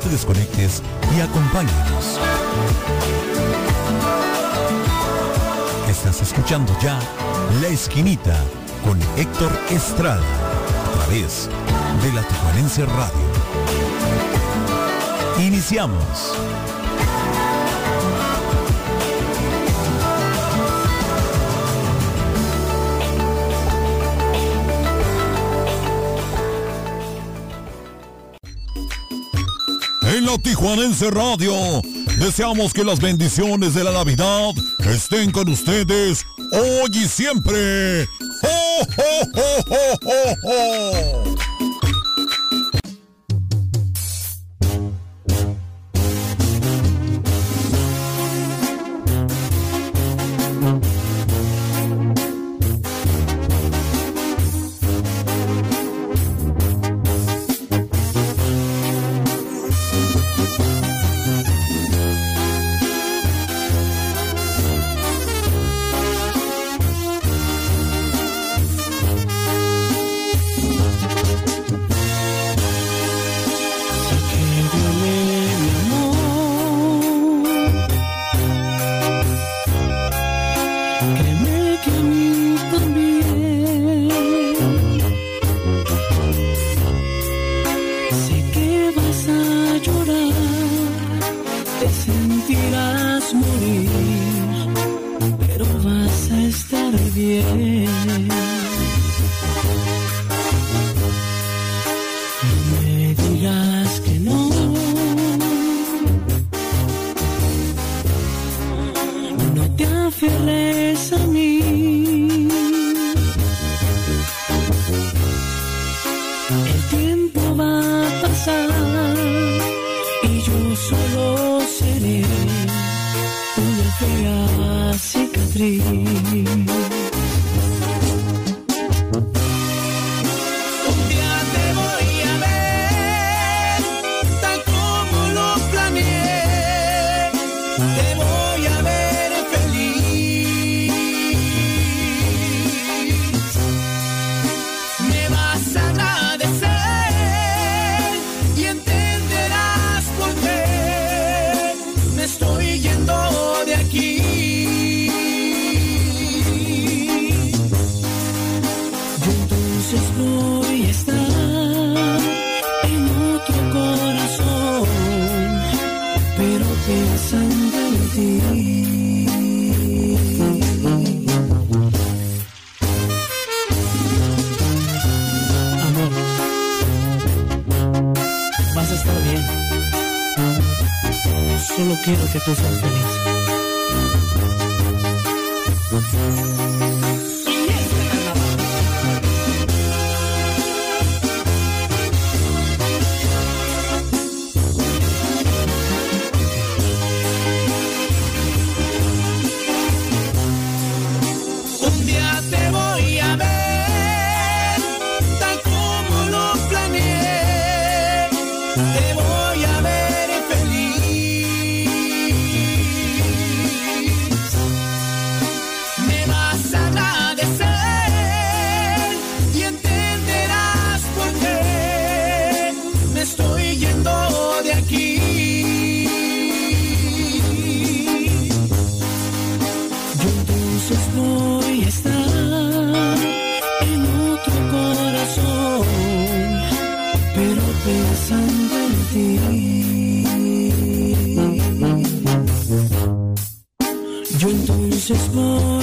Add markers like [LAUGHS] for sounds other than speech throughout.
Te desconectes y acompáñanos. Estás escuchando ya La Esquinita con Héctor Estrada a través de la Tijuanense Radio. Iniciamos. Tijuanense Radio deseamos que las bendiciones de la Navidad estén con ustedes hoy y siempre. Te voy a ver entonces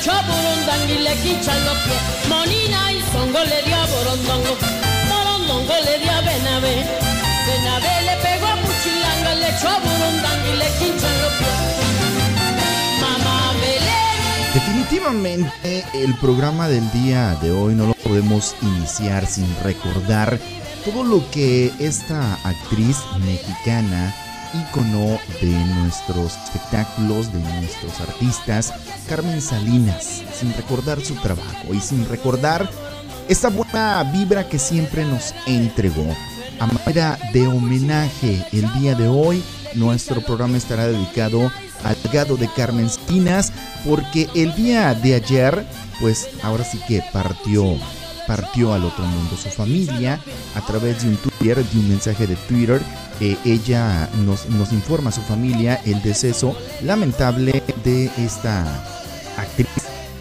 echó a Borondanga y le quinchan los pies. Monina y songo le dio a Borondongo, Borondongo le dio a Benavé. Benavé le pegó a Buchilanga, le echó a Borondanga y le quinchan los pies. Mamá Belén. Definitivamente el programa del día de hoy no lo podemos iniciar sin recordar todo lo que esta actriz mexicana, ícono de nuestros espectáculos, de nuestros artistas, Carmen Salinas, sin recordar su trabajo y sin recordar esta buena vibra que siempre nos entregó. A manera de homenaje, el día de hoy nuestro programa estará dedicado al legado de Carmen Salinas porque el día de ayer, pues ahora sí que partió partió al otro mundo. Su familia, a través de un Twitter, de un mensaje de Twitter, ella nos, nos informa a su familia el deceso lamentable de esta actriz,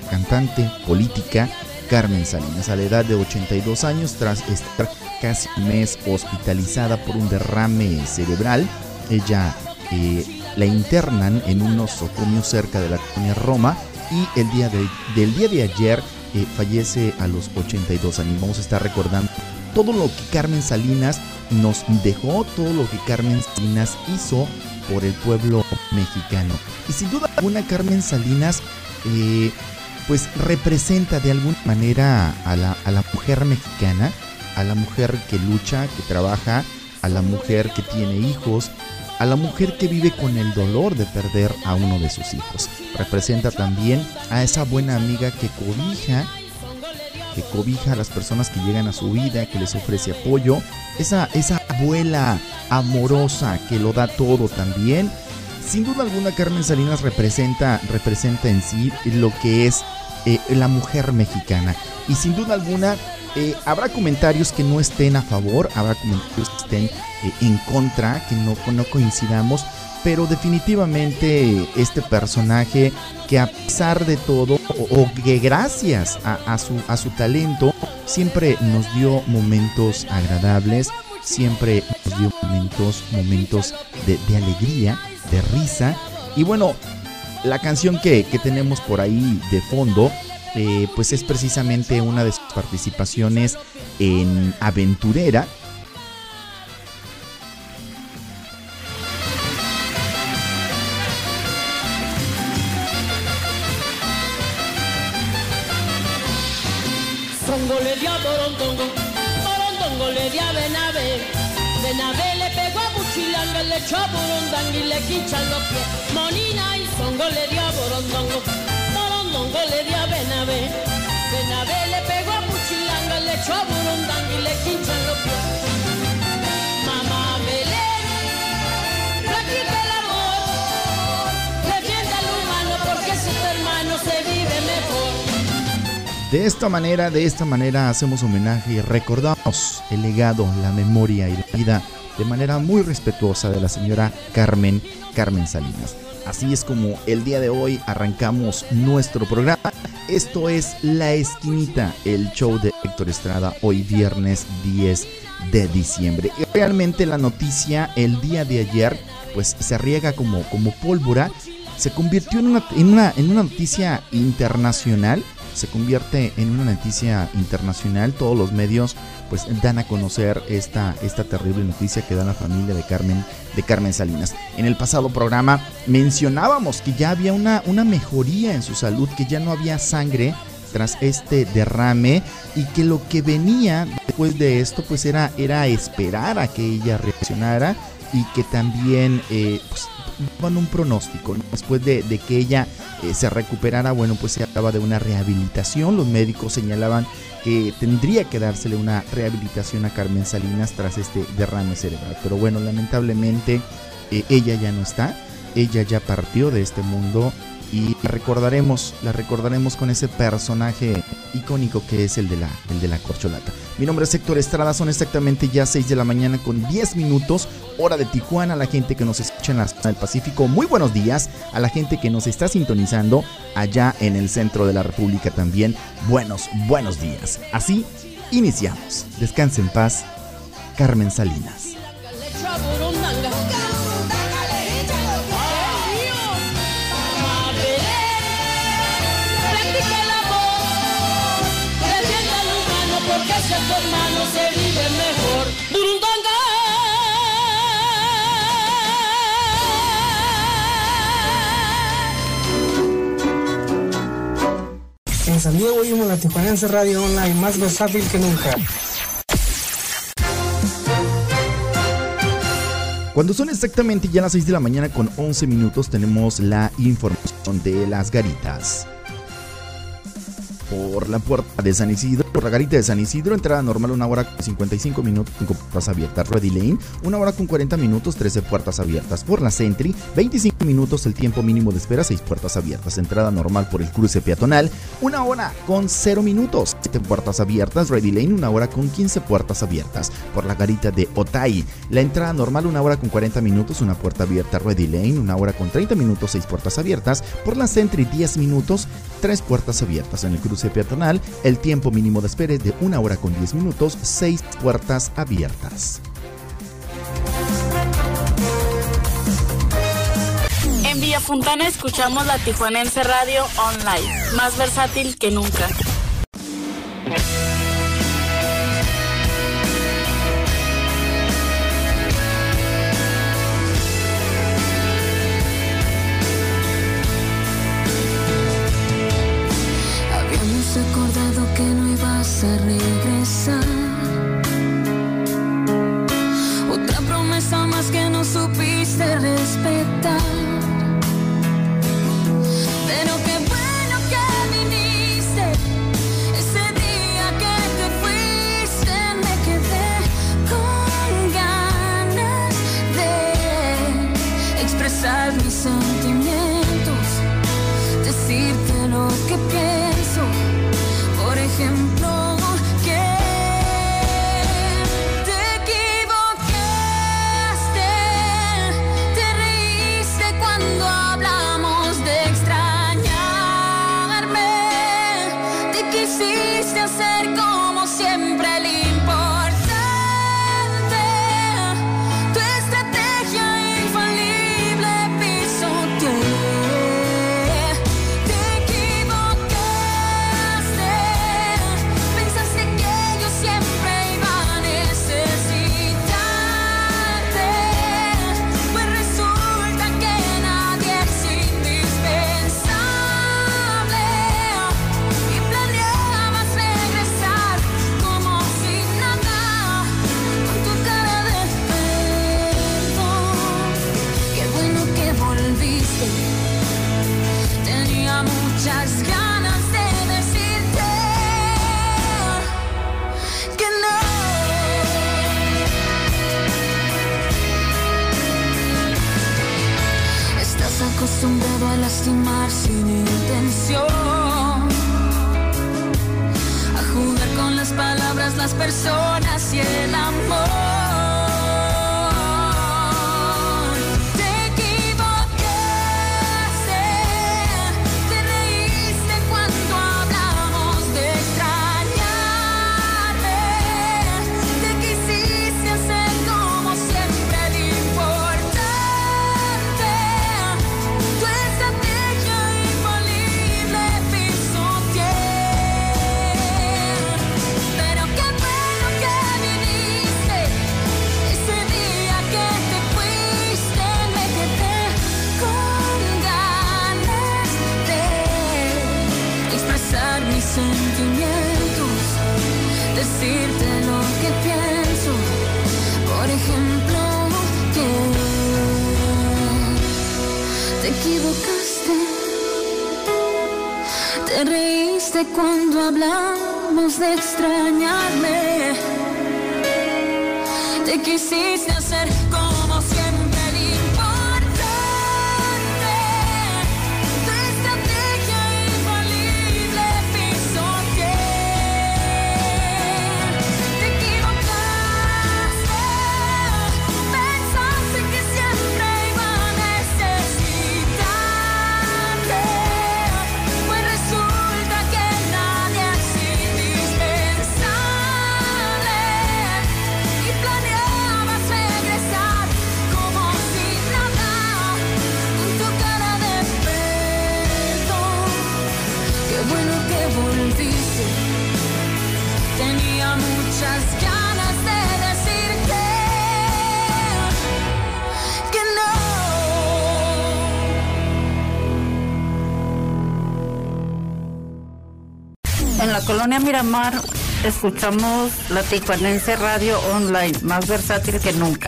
cantante, política, Carmen Salinas, a la edad de 82 años, tras estar casi un mes hospitalizada por un derrame cerebral. Ella eh, la internan en un nosocomio cerca de la colonia Roma y el día de, del día de ayer eh, fallece a los 82 años. Vamos a estar recordando todo lo que Carmen Salinas nos dejó, todo lo que Carmen Salinas hizo por el pueblo mexicano. Y sin duda alguna Carmen Salinas eh, pues representa de alguna manera a la, a la mujer mexicana, a la mujer que lucha, que trabaja, a la mujer que tiene hijos, a la mujer que vive con el dolor de perder a uno de sus hijos. Representa también a esa buena amiga que cobija, que cobija a las personas que llegan a su vida, que les ofrece apoyo. Esa, esa abuela amorosa que lo da todo también. Sin duda alguna Carmen Salinas representa, representa en sí lo que es eh, la mujer mexicana. Y sin duda alguna eh, habrá comentarios que no estén a favor, habrá comentarios que estén eh, en contra, que no, no coincidamos, pero definitivamente este personaje que a pesar de todo, o, que gracias a, su, a su talento, siempre nos dio momentos agradables, siempre nos dio momentos, momentos de, de alegría, de risa. Y bueno, la canción que, que tenemos por ahí de fondo eh, pues es precisamente una de sus participaciones en Aventurera. Songo le dio a Borondongo, Borondongo le dio a Benavé. Benavé le pegó a Buchilanga, le echó a Borondanga y le quinchan los pies. Monina y Songo le dio a Borondongo, Borondongo le dio a Benavé. Benavé le pegó a Buchilanga, le echó a Borondanga y le quinchan los pies. De esta manera, de esta manera hacemos homenaje y recordamos el legado, la memoria y la vida de manera muy respetuosa de la señora Carmen, Carmen Salinas. Así es como el día de hoy arrancamos nuestro programa. Esto es La Esquinita, el show de Héctor Estrada, hoy viernes 10 de diciembre. Y realmente la noticia el día de ayer, pues se riega como, como pólvora, se convirtió en una, en una, en una noticia internacional se convierte en una noticia internacional. Todos los medios pues dan a conocer esta, esta terrible noticia que da la familia de Carmen, de Carmen Salinas. En el pasado programa mencionábamos que ya había una, una mejoría en su salud, que ya no había sangre tras este derrame y que lo que venía después de esto pues era, era esperar a que ella reaccionara y que también eh, pues, daban un pronóstico. Después de, de, que ella eh, se recuperara, bueno, pues se hablaba de una rehabilitación. Los médicos señalaban que tendría que dársele una rehabilitación a Carmen Salinas tras este derrame cerebral. Pero bueno, lamentablemente eh, ella ya no está. Ella ya partió de este mundo y la recordaremos, la recordaremos con ese personaje icónico que es el de la, el de la corcholata. Mi nombre es Héctor Estrada, son exactamente ya 6 de la mañana con 10 minutos, hora de Tijuana, a la gente que nos escucha en la zona del Pacífico, muy buenos días, a la gente que nos está sintonizando allá en el centro de la República también, buenos, buenos días. Así iniciamos. Descanse en paz, Carmen Salinas. San Diego oímos la Tijuanense Radio Online, más versátil que nunca. Cuando son exactamente ya las 6 de la mañana con 11 minutos tenemos la información de las garitas. Por la puerta de San Isidro, por la garita de San Isidro, entrada normal una hora con 55 minutos, 5 puertas abiertas. Ready Lane, una hora con 40 minutos, 13 puertas abiertas. Por la Sentry, 25 minutos el tiempo mínimo de espera, 6 puertas abiertas. Entrada normal por el cruce peatonal, una hora con 0 minutos, 7 puertas abiertas. Ready Lane, una hora con 15 puertas abiertas. Por la garita de Otay, la entrada normal una hora con 40 minutos, una puerta abierta. Ready Lane, una hora con 30 minutos, 6 puertas abiertas. Por la Sentry, 10 minutos, 3 puertas abiertas. En el cruce el tiempo mínimo de espera es de 1 hora con 10 minutos, 6 puertas abiertas. En Villa Fontana escuchamos la Tijuanense Radio Online, más versátil que nunca. Ibas a regresar. Colonia Miramar escuchamos la Tijuanense Radio Online, más versátil que nunca.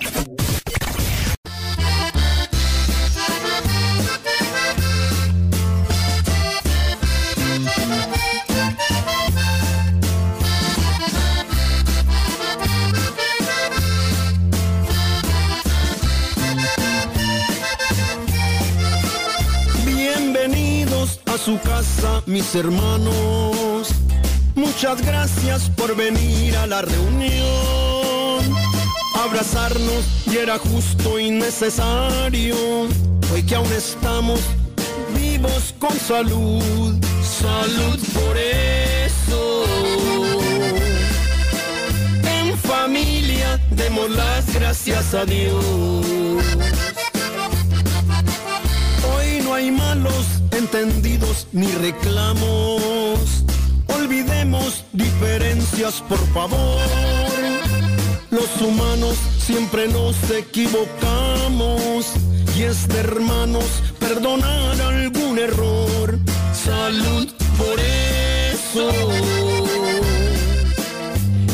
Bienvenidos a su casa, mis hermanos. Muchas gracias por venir a la reunión. Abrazarnos y era justo y necesario. Hoy que aún estamos vivos con salud. Salud por eso. En familia demos las gracias a Dios. Hoy no hay malos entendidos ni reclamos. Diferencias, por favor. Los humanos siempre nos equivocamos y es de hermanos perdonar algún error. Salud por eso.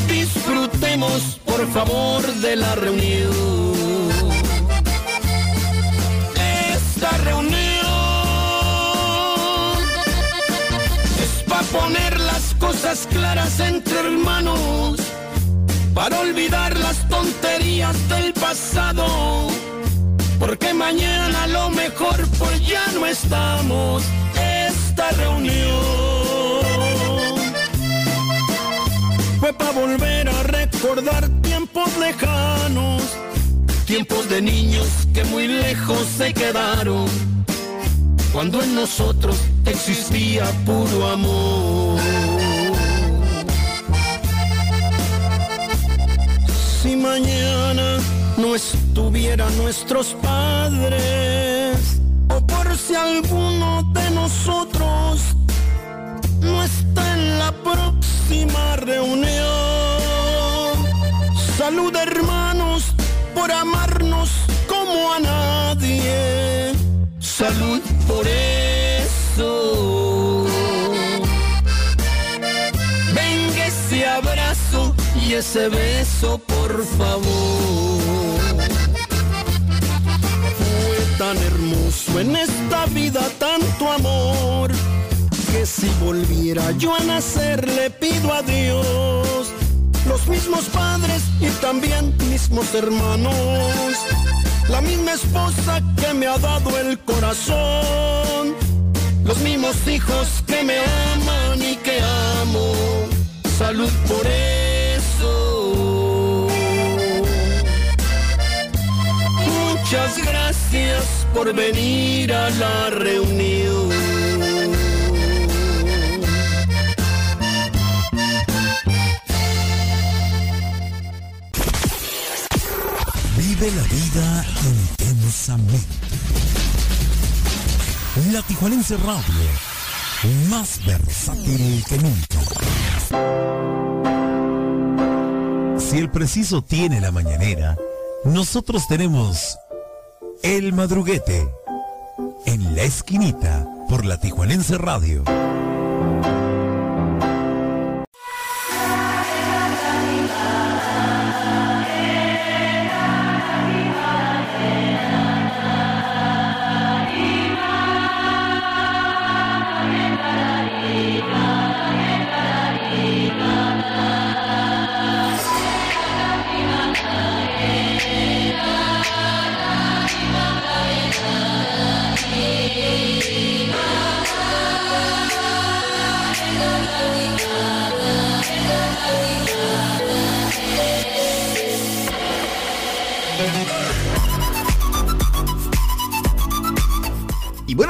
Disfrutemos, por favor, de la reunión. Esta reunión es para poner cosas claras entre hermanos, para olvidar las tonterías del pasado, porque mañana lo mejor pues ya no estamos. Esta reunión fue para volver a recordar tiempos lejanos, tiempos de niños que muy lejos se quedaron, cuando en nosotros existía puro amor. Mañana no estuvieran nuestros padres, o por si alguno de nosotros no está en la próxima reunión. Salud hermanos por amarnos como a nadie. Salud por eso. Y ese beso, por favor. Fue tan hermoso en esta vida tanto amor que si volviera yo a nacer le pido a Dios los mismos padres y también mismos hermanos, la misma esposa que me ha dado el corazón, los mismos hijos que me aman y que amo, salud por eso. Muchas gracias por venir a la reunión. Vive la vida intensamente. La Tijuanense Radio, más versátil que nunca. Si el preciso tiene la mañanera, nosotros tenemos el madruguete en la esquinita por la Tijuanense Radio.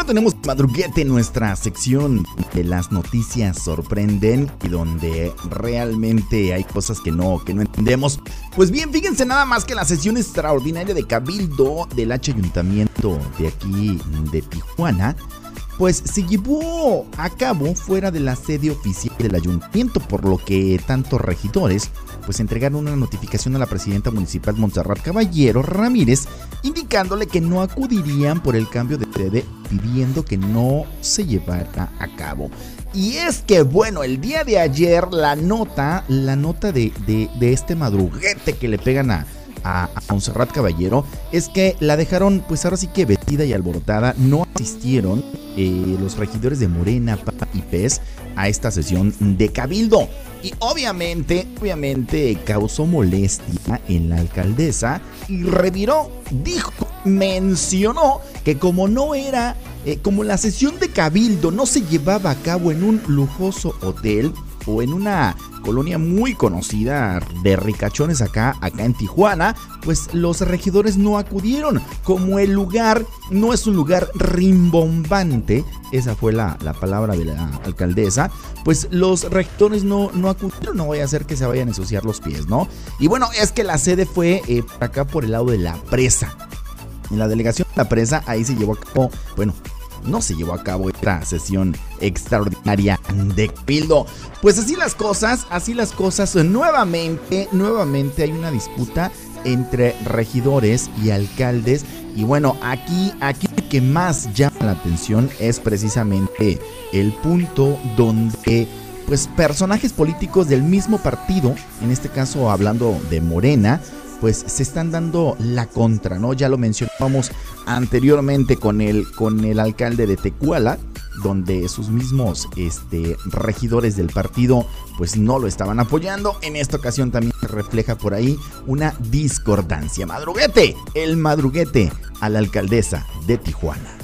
Tenemos madruguete en nuestra sección de las noticias sorprenden y donde realmente hay cosas que no, que no entendemos. Pues bien, fíjense nada más que la sesión extraordinaria de Cabildo del H Ayuntamiento de aquí de Tijuana pues se llevó a cabo fuera de la sede oficial del ayuntamiento, por lo que tantos regidores pues entregaron una notificación a la presidenta municipal Montserrat Caballero Ramírez indicándole que no acudirían por el cambio de sede pidiendo que no se llevara a cabo. Y es que bueno, el día de ayer la nota, la nota de, de, de este madruguete que le pegan a, a, Montserrat Caballero es que la dejaron pues ahora sí que vestida y alborotada. No asistieron eh, los regidores de Morena, Papa y PES a esta sesión de Cabildo. Y obviamente, obviamente causó molestia en la alcaldesa y reviró, dijo, mencionó que como no era, eh, como la sesión de Cabildo no se llevaba a cabo en un lujoso hotel, o en una colonia muy conocida de ricachones acá, acá en Tijuana, pues los regidores no acudieron. Como el lugar no es un lugar rimbombante, esa fue la, la palabra de la alcaldesa, pues los regidores no, no acudieron, no voy a hacer que se vayan a ensuciar los pies, ¿no? Y bueno, es que la sede fue eh, acá por el lado de la presa. En la delegación de la presa, ahí se llevó a cabo, bueno, no se llevó a cabo esta sesión extraordinaria de Pildo. Pues así las cosas, así las cosas. Nuevamente, nuevamente hay una disputa entre regidores y alcaldes. Y bueno, aquí, aquí lo que más llama la atención es precisamente el punto donde pues personajes políticos del mismo partido, en este caso hablando de Morena, pues se están dando la contra, ¿no? Ya lo mencionábamos anteriormente con el, con el alcalde de Tecuala, donde sus mismos este, regidores del partido pues no lo estaban apoyando. En esta ocasión también se refleja por ahí una discordancia. Madruguete, el madruguete a la alcaldesa de Tijuana.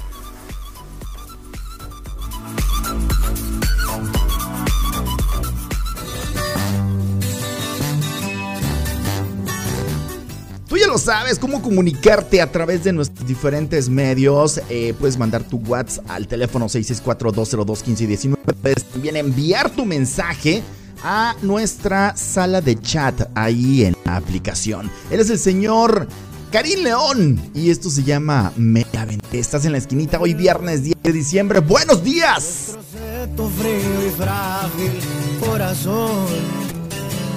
Lo sabes, cómo comunicarte a través de nuestros diferentes medios. Eh, puedes mandar tu WhatsApp al teléfono 664-202-1519. Puedes también enviar tu mensaje a nuestra sala de chat ahí en la aplicación. Él es el señor Karim León y esto se llama Me Estás en la esquinita hoy viernes 10 de diciembre. ¡Buenos días! Frío y frágil corazón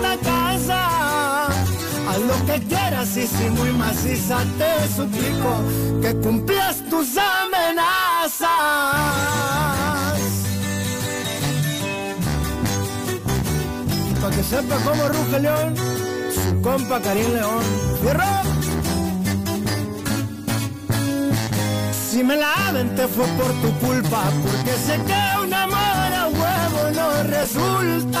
de casa. Haz lo que quieras y si muy maciza te suplico que cumplas tus amenazas. Para que sepa cómo ruge León, su compa Karim León. ¡Fierro! Si me la te fue por tu culpa, porque sé que un amor a huevo no resulta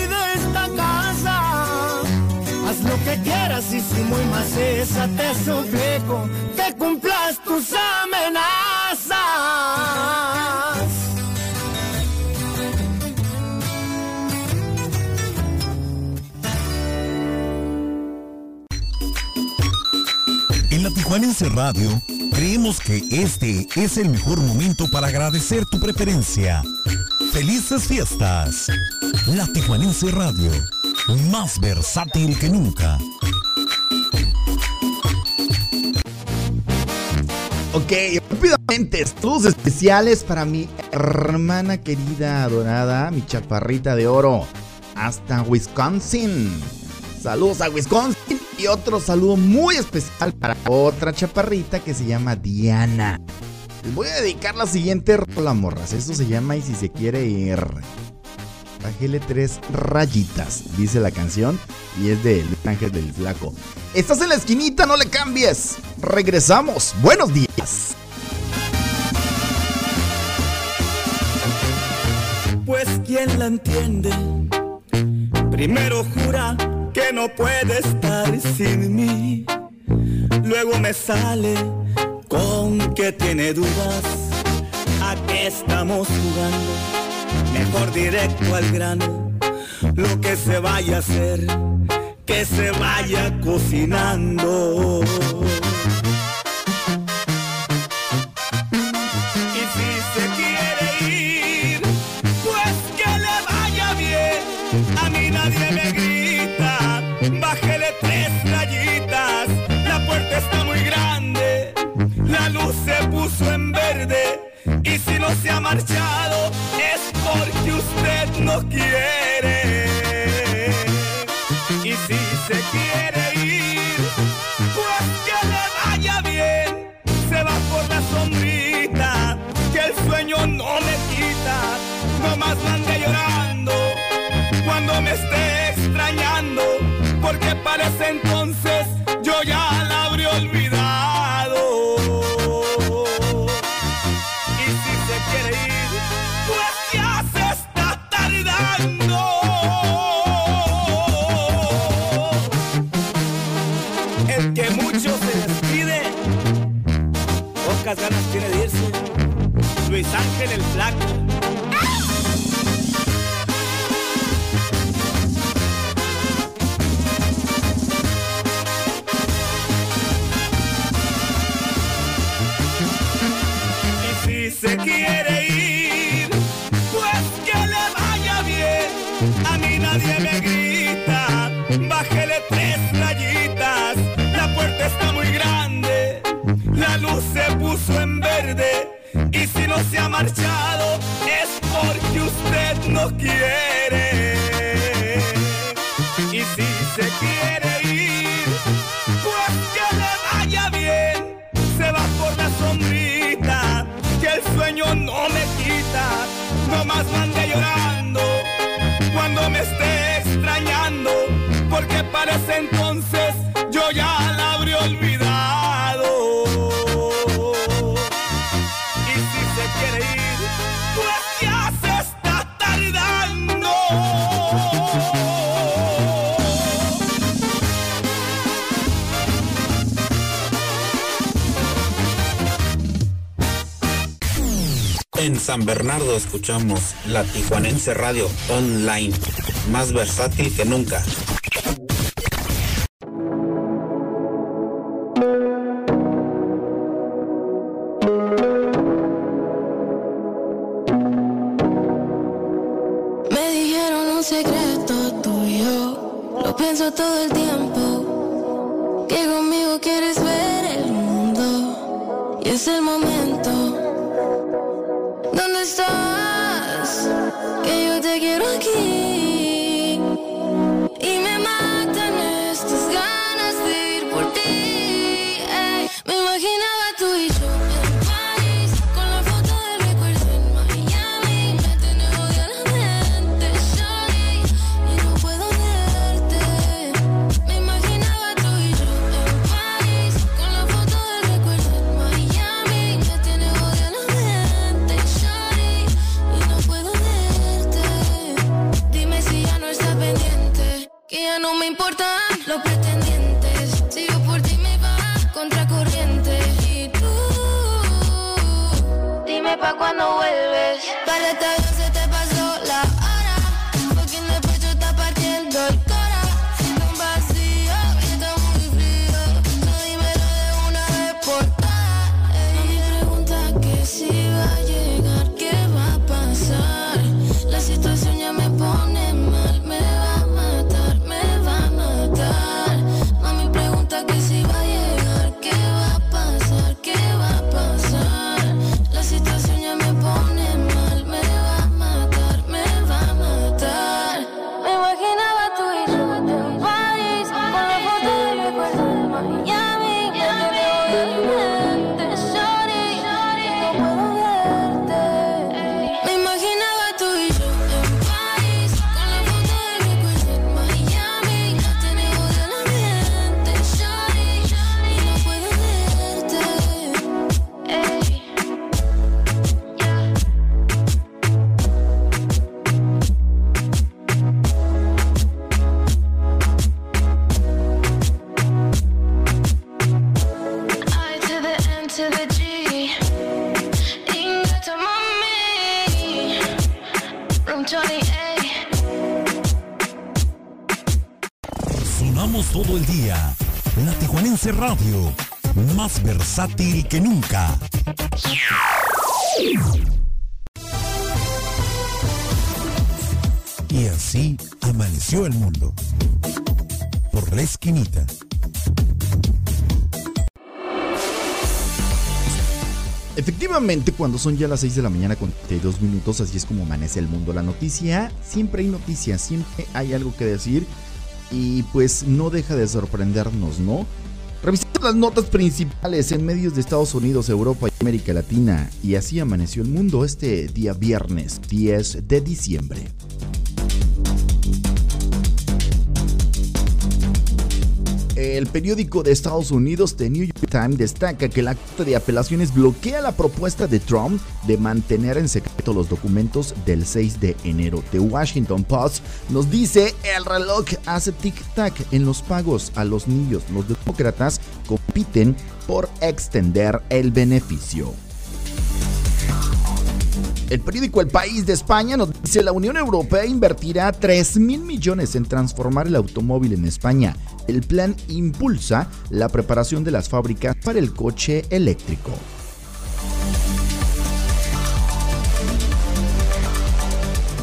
Haz lo que quieras y si muy maciza te suplico que cumplas tus amenazas. En la Tijuanense Radio creemos que este es el mejor momento para agradecer tu preferencia. ¡Felices fiestas! La Tijuanense Radio, más versátil que nunca. Ok, rápidamente, saludos especiales para mi hermana querida adorada, mi chaparrita de oro, hasta Wisconsin. Saludos a Wisconsin y otro saludo muy especial para otra chaparrita que se llama Diana. Les voy a dedicar la siguiente rola, morras. Esto se llama Y si se quiere ir. Bájele tres rayitas, dice la canción, y es de Luis Ángel del Flaco. Estás en la esquinita, no le cambies. Regresamos. Buenos días. Pues quién la entiende. Primero jura que no puede estar sin mí. Luego me sale con que tiene dudas. ¿A qué estamos jugando? Mejor directo al grano. Lo que se vaya a hacer, que se vaya cocinando. Y si se quiere ir, pues que le vaya bien. A mí nadie me grita, bájele tres rayitas. La puerta está muy grande, la luz se puso en verde. Se ha marchado, es porque usted no quiere. Y si se quiere ir, pues que le vaya bien. Se va por la sombrita, que el sueño no me quita. No ande llorando cuando me esté extrañando, porque parece entonces pocas ganas tiene de irse. Luis Ángel verde. Y si no se ha marchado, es porque usted no quiere. Y si se quiere ir, pues que le vaya bien. Se va por la sombrita, que el sueño no me quita. Nomás mande llorando cuando me esté extrañando, porque parece entonces Bernardo escuchamos la Tijuanense Radio Online, más versátil que nunca. Cuando son ya las 6 de la mañana con 32 minutos, así es como amanece el mundo. La noticia, siempre hay noticias, siempre hay algo que decir y pues no deja de sorprendernos, ¿no? Revisando las notas principales en medios de Estados Unidos, Europa y América Latina, y así amaneció el mundo este día viernes 10 de diciembre. El periódico de Estados Unidos, The New York Times, destaca que la Corte de Apelaciones bloquea la propuesta de Trump de mantener en secreto los documentos del 6 de enero. The Washington Post nos dice el reloj hace tic-tac en los pagos a los niños. Los demócratas compiten por extender el beneficio. El periódico El País de España nos dice la Unión Europea invertirá 3 mil millones en transformar el automóvil en España. El plan impulsa la preparación de las fábricas para el coche eléctrico.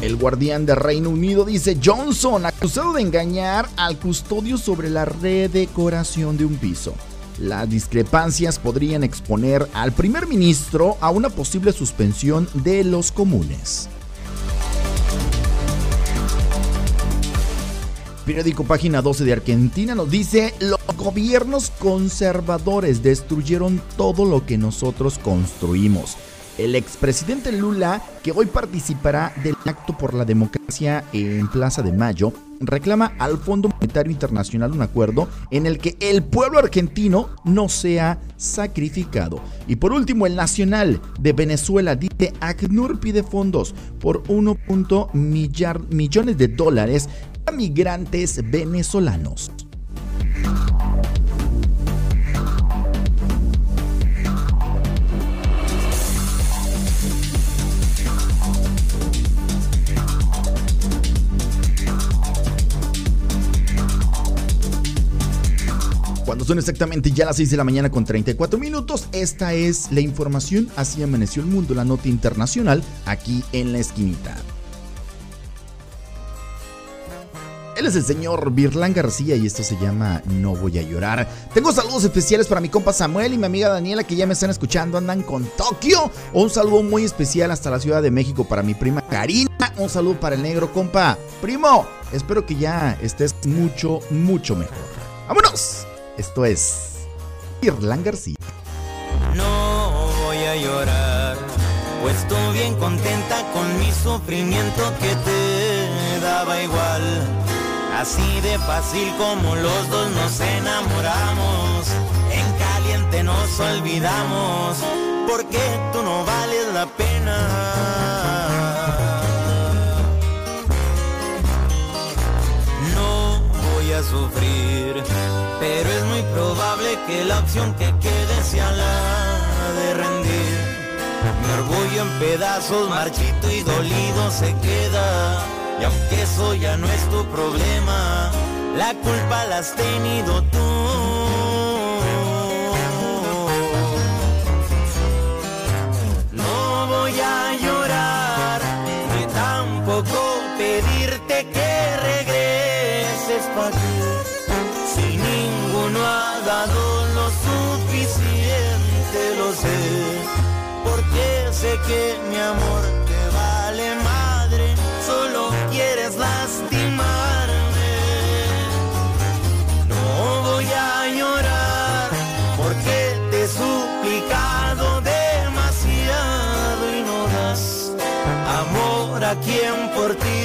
El guardián de Reino Unido dice Johnson acusado de engañar al custodio sobre la redecoración de un piso. Las discrepancias podrían exponer al primer ministro a una posible suspensión de los comunes. Periódico Página 12 de Argentina nos dice, los gobiernos conservadores destruyeron todo lo que nosotros construimos. El expresidente Lula, que hoy participará del acto por la democracia en Plaza de Mayo, reclama al Fondo Monetario Internacional un acuerdo en el que el pueblo argentino no sea sacrificado. Y por último, el Nacional de Venezuela dice ACNUR pide fondos por 1. millones de dólares a migrantes venezolanos. Cuando son exactamente ya las 6 de la mañana con 34 minutos, esta es la información. Así amaneció el mundo, la nota internacional, aquí en la esquinita. Él es el señor Virlán García y esto se llama No voy a llorar. Tengo saludos especiales para mi compa Samuel y mi amiga Daniela que ya me están escuchando, andan con Tokio. Un saludo muy especial hasta la Ciudad de México para mi prima Karina. Un saludo para el negro compa. Primo, espero que ya estés mucho, mucho mejor. ¡Vámonos! Esto es Irlán García. No voy a llorar, pues estoy bien contenta con mi sufrimiento que te daba igual. Así de fácil como los dos nos enamoramos, en caliente nos olvidamos, porque tú no vales la pena. No voy a sufrir, que la opción que quede sea la de rendir. Mi orgullo en pedazos, marchito y dolido se queda. Y aunque eso ya no es tu problema, la culpa la has tenido tú. Sé que mi amor te vale madre, solo quieres lastimarme. No voy a llorar porque te he suplicado demasiado y no das amor a quien por ti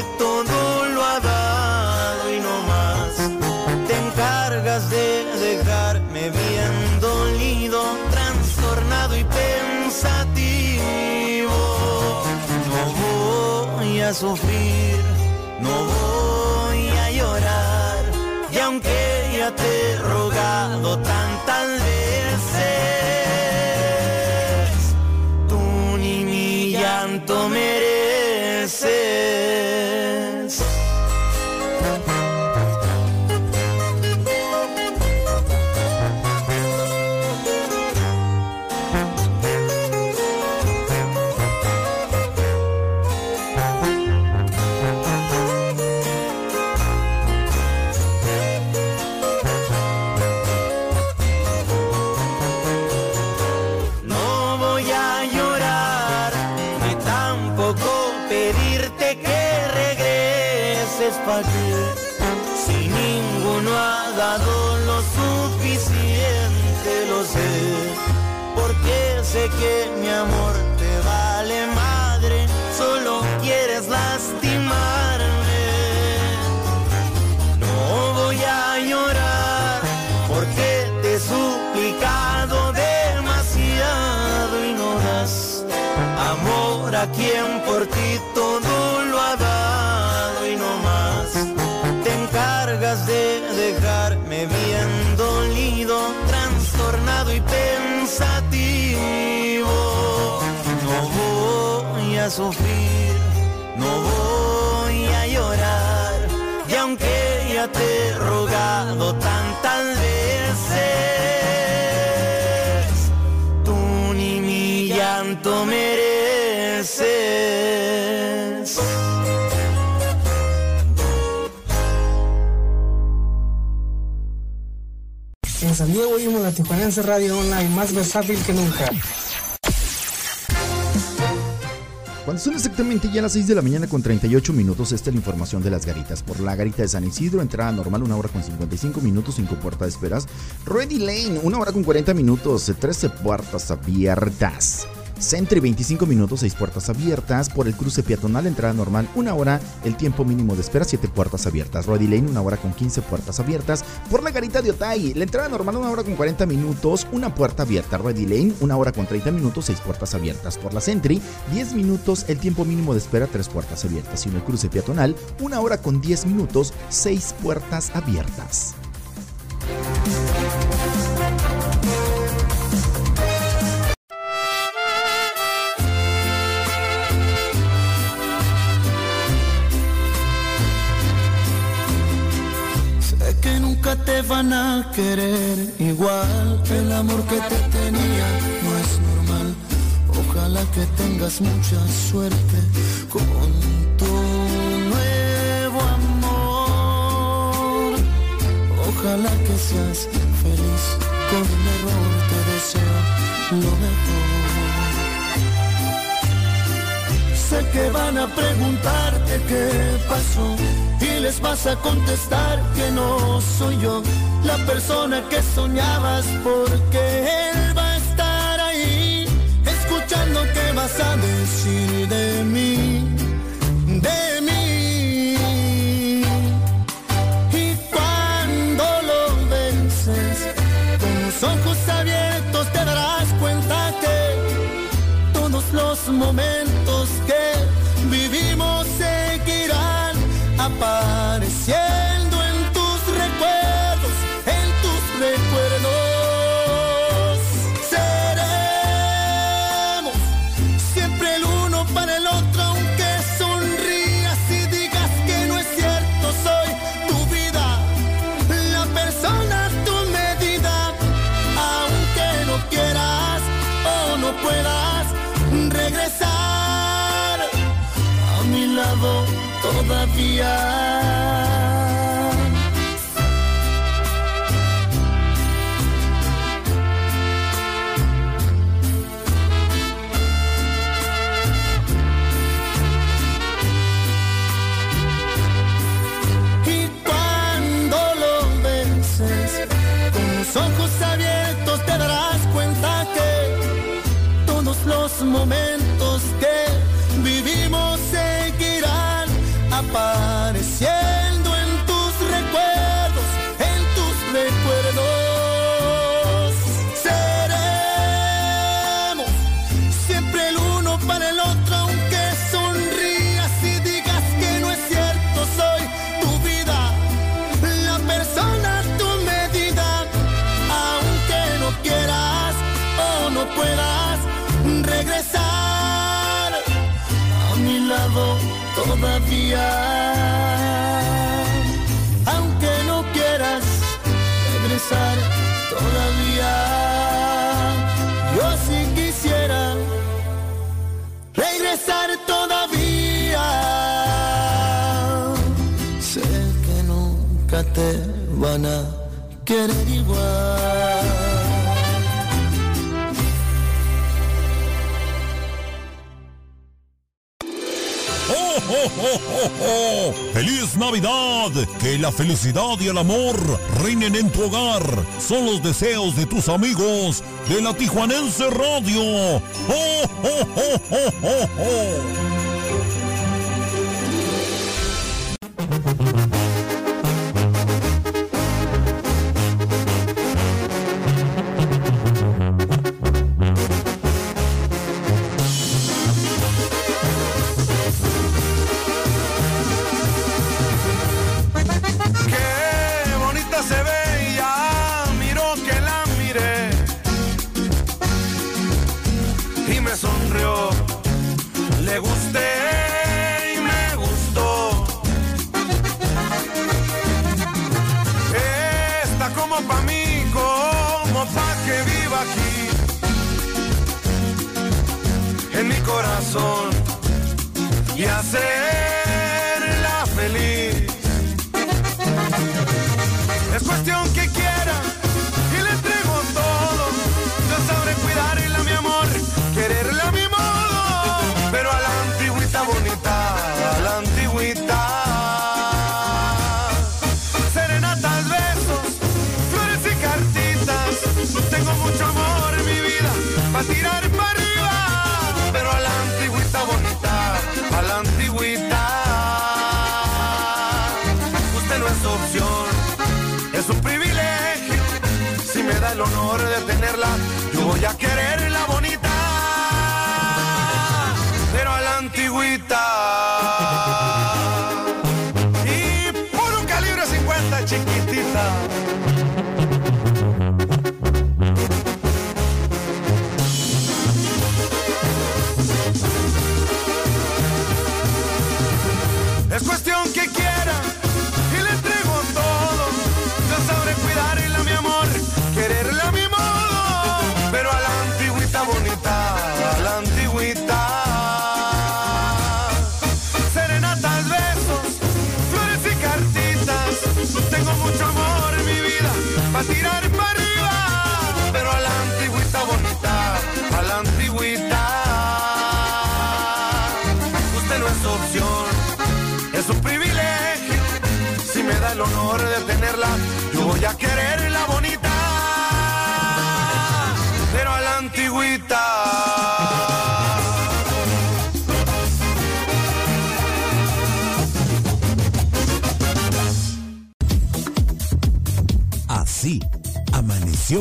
sufrir, no voy a llorar. Y aunque ya te he rogado tantas veces, sé que mi amor te vale madre, solo quieres lastimarme. No voy a llorar porque te he suplicado demasiado y no das amor a quien por ti sufrir, no voy a llorar. Y aunque ya te he rogado tantas veces, tú ni mi llanto mereces. En San Diego oímos la Tijuanense Radio Online, más versátil que nunca. Cuando son exactamente ya las 6 de la mañana con 38 minutos, esta es la información de las garitas. Por la garita de San Isidro, entrada normal, una hora con 55 minutos, 5 puertas de esperas. Ready Lane, una hora con 40 minutos, 13 puertas abiertas. Sentry 25 minutos, 6 puertas abiertas. Por el cruce peatonal, entrada normal, una hora. El tiempo mínimo de espera, 7 puertas abiertas. Roddy Lane, una hora con 15 puertas abiertas. Por la garita de Otay, la entrada normal, una hora con 40 minutos, una puerta abierta. Roddy Lane, una hora con 30 minutos, 6 puertas abiertas. Por la Sentry, 10 minutos, el tiempo mínimo de espera, 3 puertas abiertas. Y en el cruce peatonal, una hora con 10 minutos, 6 puertas abiertas. Van a querer igual. El amor que te tenía no es normal. Ojalá que tengas mucha suerte con tu nuevo amor. Ojalá que seas feliz con el error. Te deseo lo mejor. Sé que van a preguntarte qué pasó y les vas a contestar que no soy yo la persona que soñabas porque él va a estar ahí escuchando qué vas a decir de mí, de mí. Y cuando lo vences con los ojos abiertos te darás cuenta que todos los momentos paz. Y cuando lo vences con los ojos abiertos te darás cuenta que todos los momentos Aunque no quieras regresar todavía, yo sí quisiera regresar todavía. Sé que nunca te van a querer igual. Que la felicidad y el amor reinen en tu hogar. Son los deseos de tus amigos de la Tijuanense Radio. ¡Oh, oh, oh, oh, oh, oh!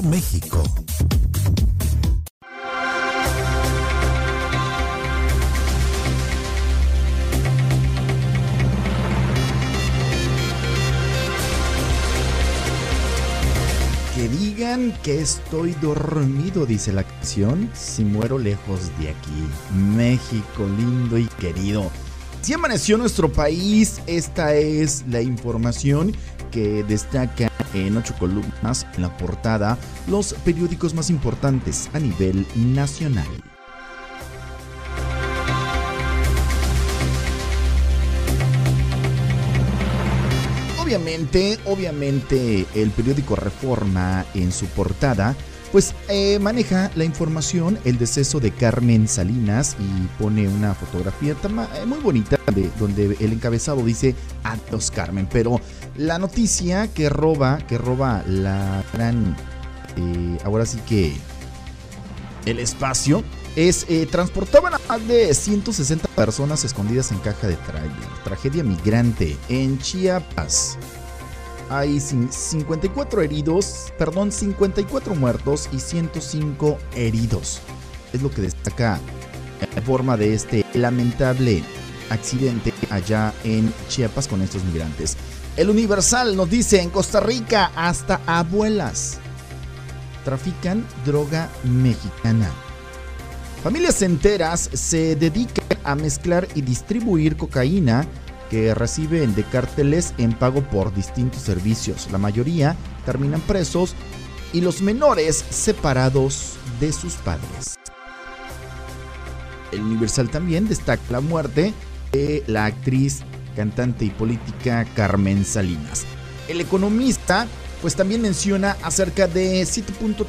México. Que digan que estoy dormido, dice la canción, si muero lejos de aquí. México lindo y querido. Si amaneció nuestro país, esta es la información que destaca en ocho columnas en la portada los periódicos más importantes a nivel nacional. Obviamente, obviamente el periódico Reforma en su portada pues eh, maneja la información, el deceso de Carmen Salinas y pone una fotografía eh, muy bonita de, donde el encabezado dice Adiós Carmen, pero la noticia que roba, que roba la gran, eh, ahora sí que el espacio es eh, transportaban a más de 160 personas escondidas en caja de tráiler. Tragedia migrante en Chiapas. Hay cin- 54 heridos, perdón, 54 muertos y 105 heridos. Es lo que destaca la forma de este lamentable accidente allá en Chiapas con estos migrantes. El Universal nos dice en Costa Rica hasta abuelas trafican droga mexicana. Familias enteras se dedican a mezclar y distribuir cocaína que reciben de cárteles en pago por distintos servicios. La mayoría terminan presos y los menores separados de sus padres. El Universal también destaca la muerte de la actriz, cantante y política Carmen Salinas. El economista pues también menciona acerca de 7.3,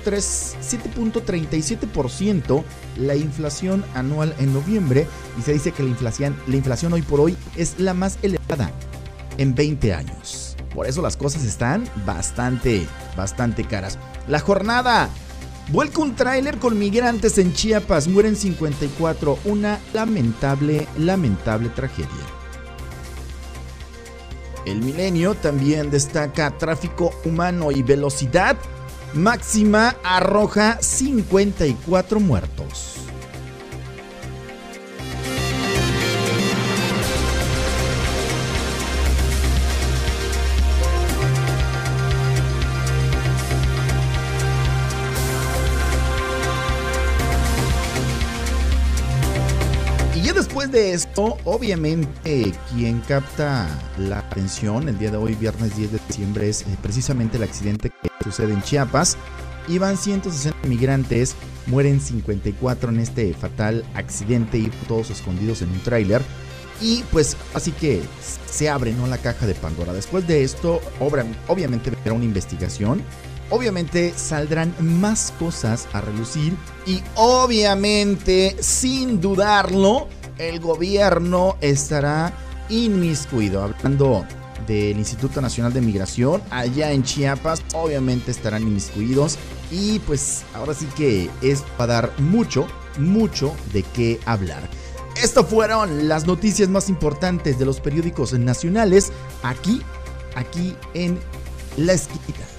7.37% la inflación anual en noviembre y se dice que la inflación, la inflación hoy por hoy es la más elevada en 20 años. Por eso las cosas están bastante, bastante caras. La jornada. Vuelca un tráiler con migrantes en Chiapas, mueren 54, una lamentable, lamentable tragedia. El milenio también destaca tráfico humano y velocidad máxima arroja 54 muertos. De esto, obviamente, quien capta la atención el día de hoy, viernes 10 de diciembre, es eh, precisamente el accidente que sucede en Chiapas. Iban 160 migrantes, mueren 54 en este fatal accidente y todos escondidos en un tráiler. Y pues así que se abre la caja de Pandora. Después de esto, obviamente verá una investigación. Obviamente saldrán más cosas a relucir. Y obviamente, sin dudarlo, el gobierno estará inmiscuido. Hablando del Instituto Nacional de Migración, allá en Chiapas, obviamente estarán inmiscuidos. Y pues ahora sí que es para dar mucho, mucho de qué hablar. Estas fueron las noticias más importantes de los periódicos nacionales aquí, aquí en La Esquita.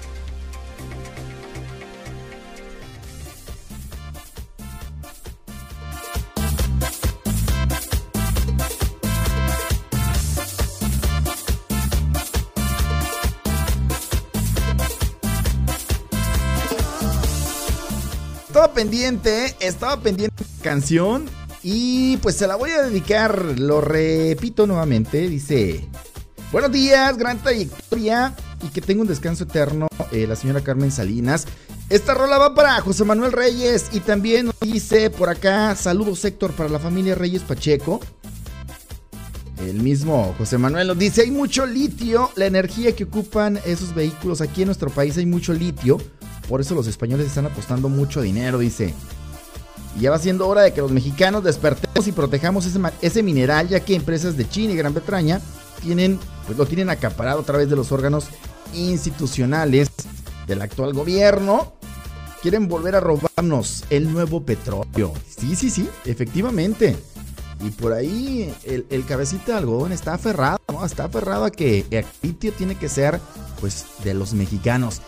Pendiente, estaba pendiente canción y pues se la voy a dedicar, lo repito nuevamente, dice, buenos días, gran trayectoria y que tenga un descanso eterno eh, la señora Carmen Salinas. Esta rola va para José Manuel Reyes y también dice por acá, saludos Héctor para la familia Reyes Pacheco. El mismo José Manuel nos dice, hay mucho litio, la energía que ocupan esos vehículos aquí en nuestro país hay mucho litio. Por eso los españoles están apostando mucho dinero, dice. Y ya va siendo hora de que los mexicanos despertemos y protejamos ese, mineral, ya que empresas de China y Gran Bretaña tienen, pues lo tienen acaparado a través de los órganos institucionales del actual gobierno. Quieren volver a robarnos el nuevo petróleo. Sí, sí, sí, efectivamente. Y por ahí el, el cabecita de algodón está aferrado, ¿no? Está aferrado a que el litio tiene que ser, pues, de los mexicanos.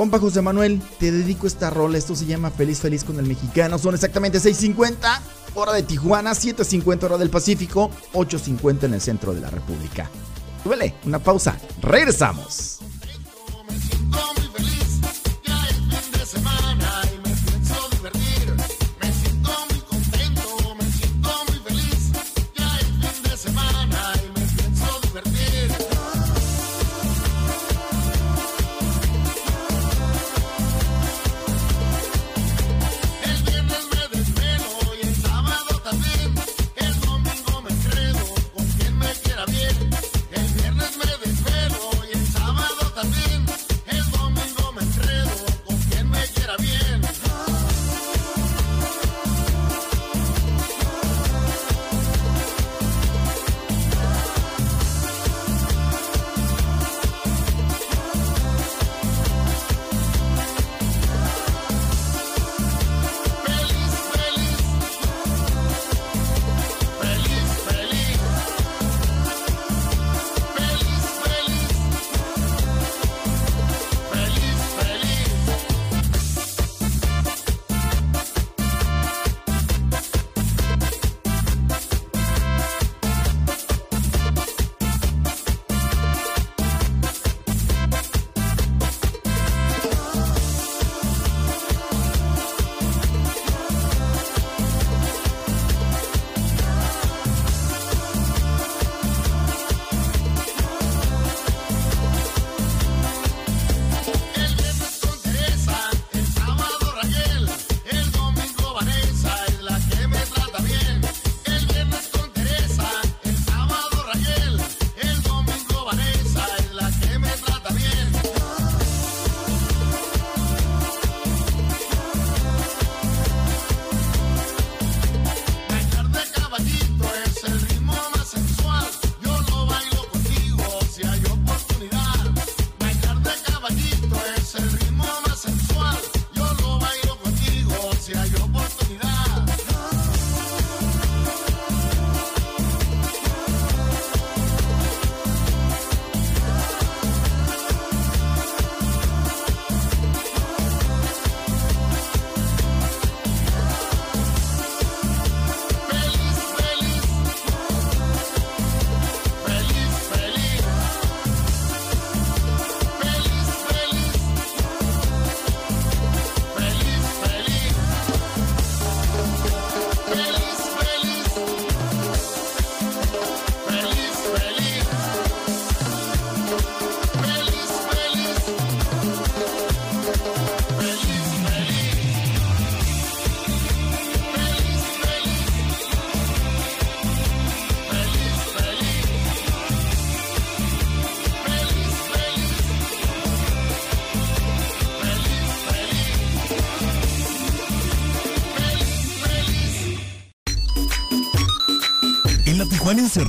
Compa José Manuel, te dedico esta rola. Esto se llama Feliz Feliz con el Mexicano. Son exactamente 6.50 hora de Tijuana, 7.50 hora del Pacífico, 8.50 en el centro de la República. Duele, una pausa. Regresamos.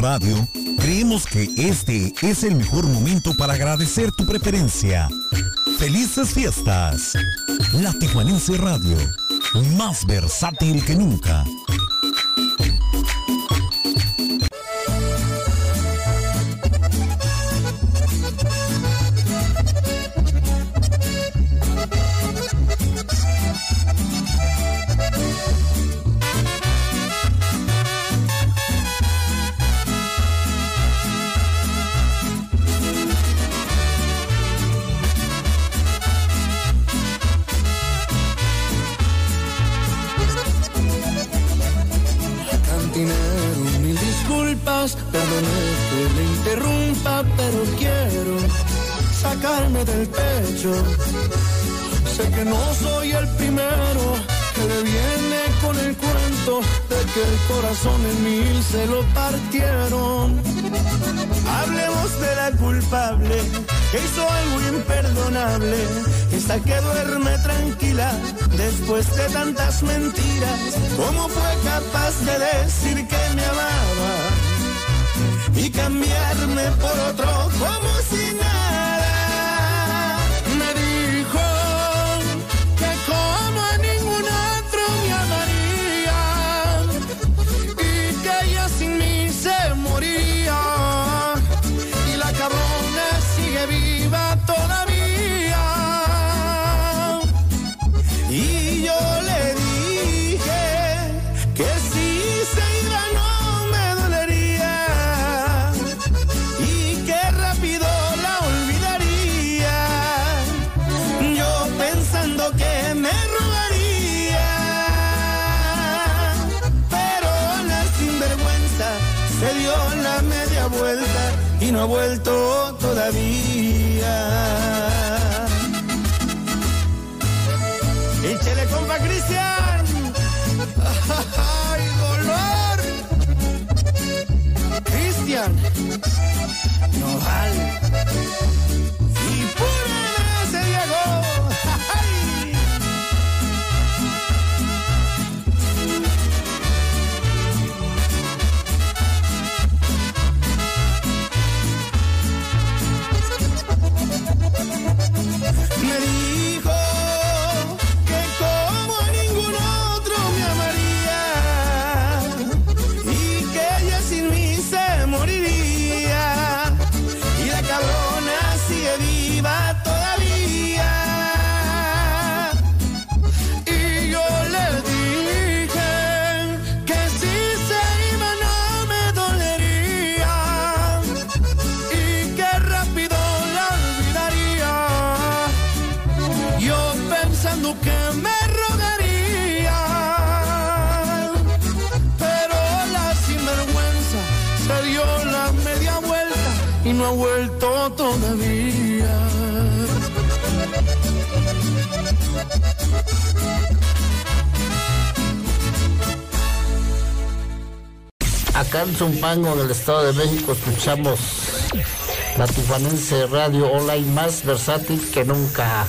Radio, creemos que este es el mejor momento para agradecer tu preferencia. Felices fiestas. La Tijuanense Radio, más versátil que nunca. esa que duerme tranquila después de tantas mentiras. ¿Cómo fue capaz de decir que me amaba y cambiarme por otro? vuelto todavía. Acá en Zumpango, en el Estado de México, escuchamos la Tufanense Radio Online más versátil que nunca.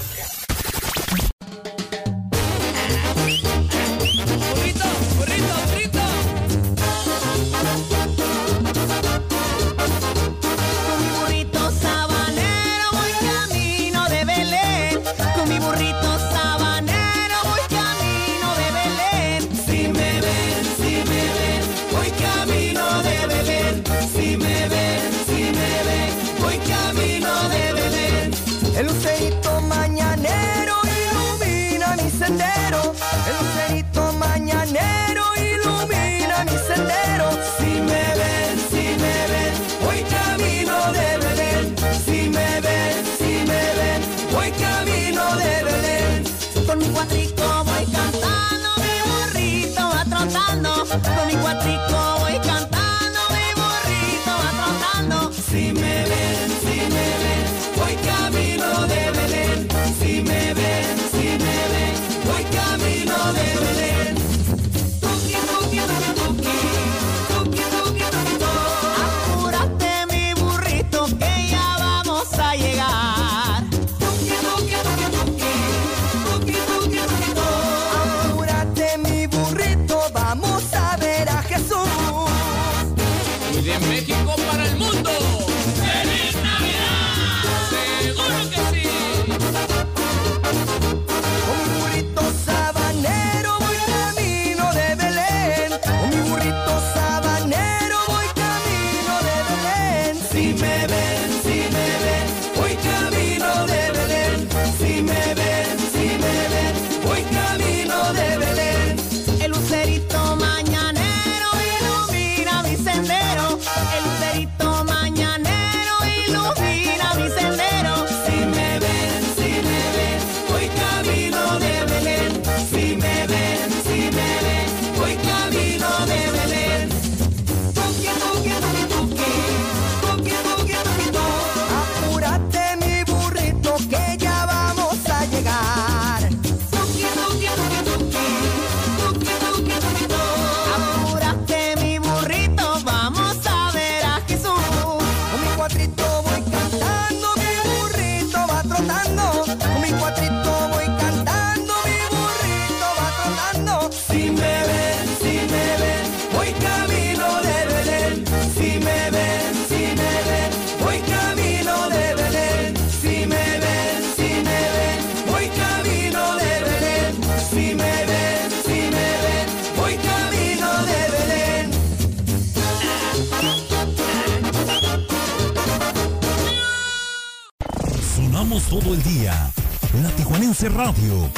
Radio,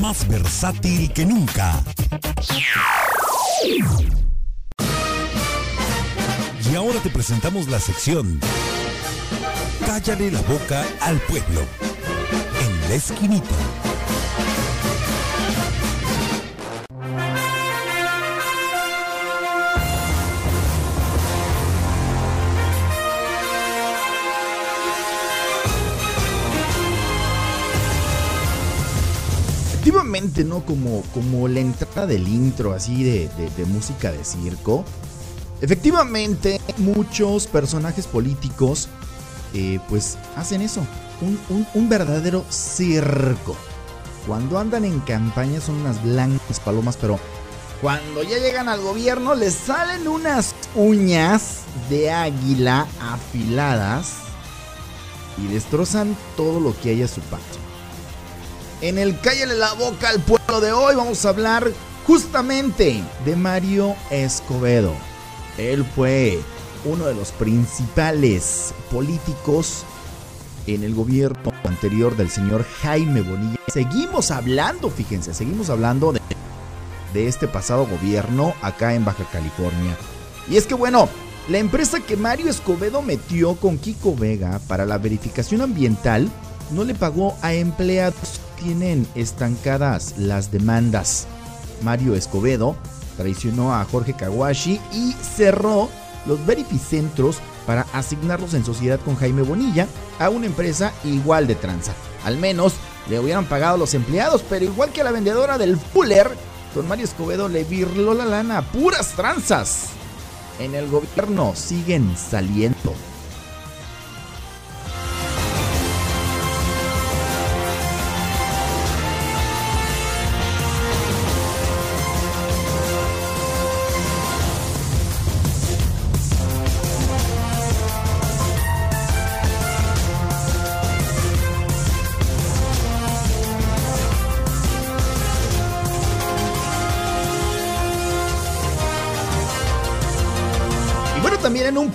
más versátil que nunca. Y ahora te presentamos la sección Cállale la boca al pueblo. En la esquinita. ¿No? Como, como la entrada del intro así de, de- de música de circo. Efectivamente, muchos personajes políticos eh, pues hacen eso. Un, un- un verdadero circo. Cuando andan en campaña son unas blancas palomas, pero cuando ya llegan al gobierno les salen unas uñas de águila afiladas y destrozan todo lo que hay a su paso. En el Cállale la boca al pueblo de hoy vamos a hablar justamente de Mario Escobedo. Él fue uno de los principales políticos en el gobierno anterior del señor Jaime Bonilla. Seguimos hablando, fíjense, seguimos hablando de, de este pasado gobierno acá en Baja California. Y es que bueno, la empresa que Mario Escobedo metió con Kiko Vega para la verificación ambiental no le pagó a empleados. Tienen estancadas las demandas. Mario Escobedo traicionó a Jorge Kawashi y cerró los verificentros para asignarlos en sociedad con Jaime Bonilla a una empresa igual de tranza. Al menos le hubieran pagado los empleados, pero igual que a la vendedora del Fuller, don Mario Escobedo le virló la lana puras tranzas. En el gobierno siguen saliendo.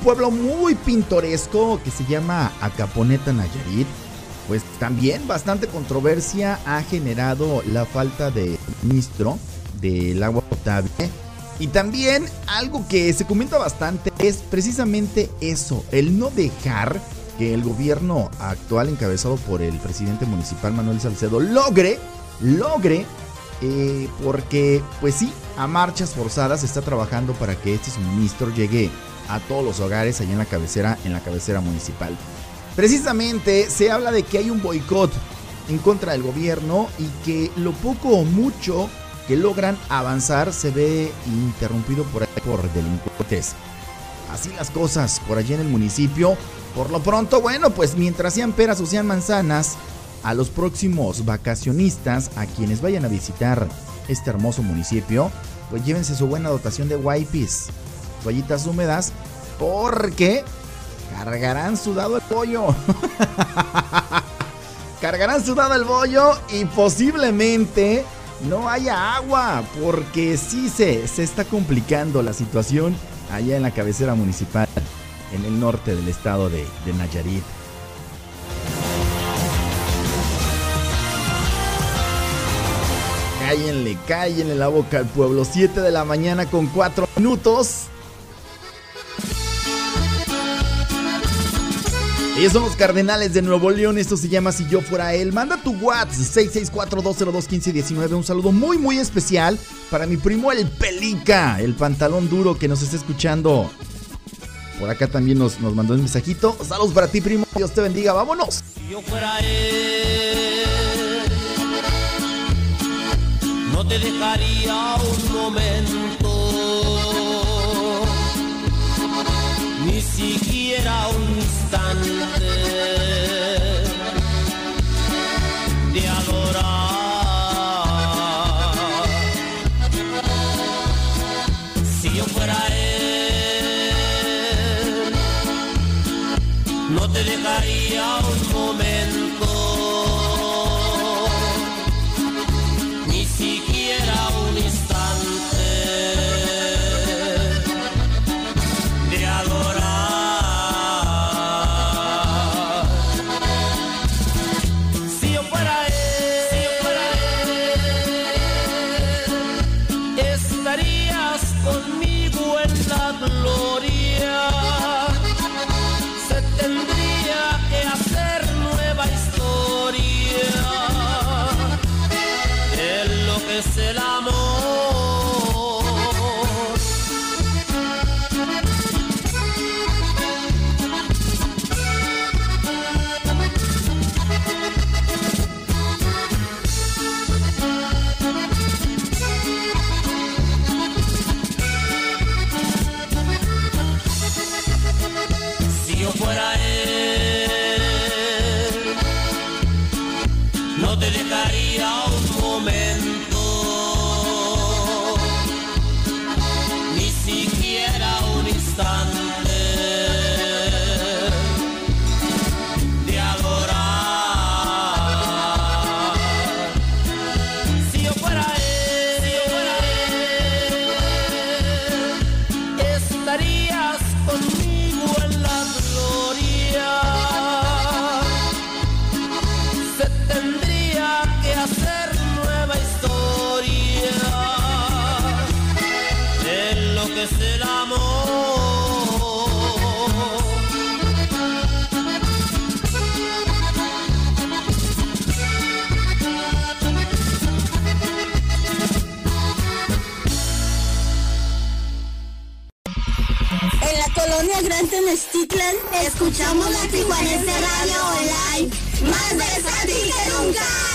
Pueblo muy pintoresco que se llama Acaponeta Nayarit, pues también bastante controversia ha generado la falta de ministro del agua potable. Y también algo que se comenta bastante es precisamente eso, el no dejar que el gobierno actual encabezado por el presidente municipal Manuel Salcedo logre, logre eh, porque, pues sí, a marchas forzadas está trabajando para que este suministro llegue a todos los hogares allá en la cabecera, en la cabecera municipal. Precisamente se habla de que hay un boicot en contra del gobierno y que lo poco o mucho que logran avanzar se ve interrumpido por por delincuentes. Así las cosas por allí en el municipio. Por lo pronto, bueno, pues mientras sean peras o sean manzanas, a los próximos vacacionistas, a quienes vayan a visitar este hermoso municipio, pues llévense su buena dotación de wipes, toallitas húmedas, porque cargarán sudado el pollo. [LAUGHS] cargarán sudado el bollo y posiblemente no haya agua, porque sí se, se está complicando la situación allá en la cabecera municipal, en el norte del estado de, de Nayarit. Cállenle, cállenle la boca al pueblo. 7 de la mañana con 4 minutos. Ellos son los Cardenales de Nuevo León. Esto se llama Si yo fuera él. Manda tu WhatsApp 664-202-1519. Un saludo muy, muy especial para mi primo el Pelica, el pantalón duro que nos está escuchando. Por acá también nos, nos mandó un mensajito. Saludos para ti, primo. Dios te bendiga. Vámonos. Si yo fuera él, no te dejaría un momento, siquiera un instante de adorar. Si yo fuera él, no te dejaría un momento, Escuchamos la Tijuanense Radio Online, más versátil que nunca.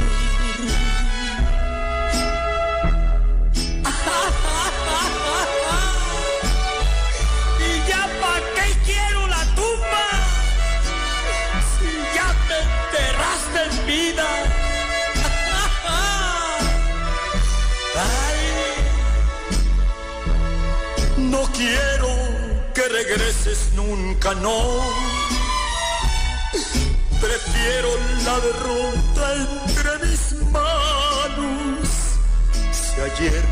Regreses nunca, no. Prefiero la derrota entre mis manos. Si ayer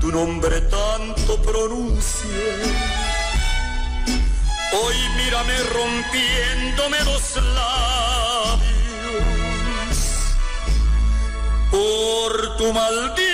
tu nombre tanto pronuncié, hoy mírame rompiéndome los labios por tu maldito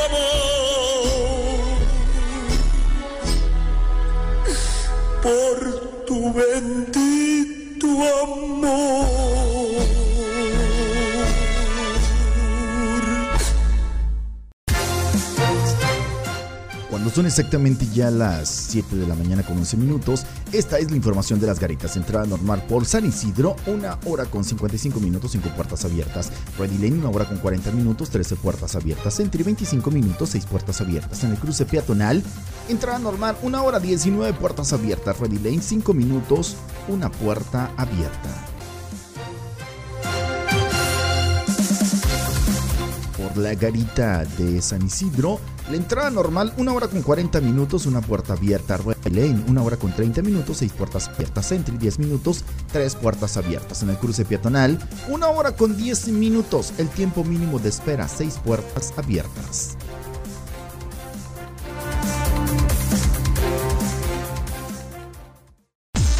amor, por tu bendito amor. Son exactamente ya las 7 de la mañana con 11 minutos, esta es la información de las garitas. Entrada normal por San Isidro, una hora con 55 minutos, 5 puertas abiertas. Ready Lane, una hora con 40 minutos, 13 puertas abiertas. Entry, 25 minutos, 6 puertas abiertas. En el cruce peatonal, entrada normal, una hora 19 puertas abiertas. Ready Lane, 5 minutos, una puerta abierta. La garita de San Isidro. La entrada normal, una hora con 40 minutos, una puerta abierta. Lane, una hora con 30 minutos, seis puertas abiertas. Entry, 10 minutos, tres puertas abiertas. En el cruce peatonal, una hora con 10 minutos, el tiempo mínimo de espera, seis puertas abiertas.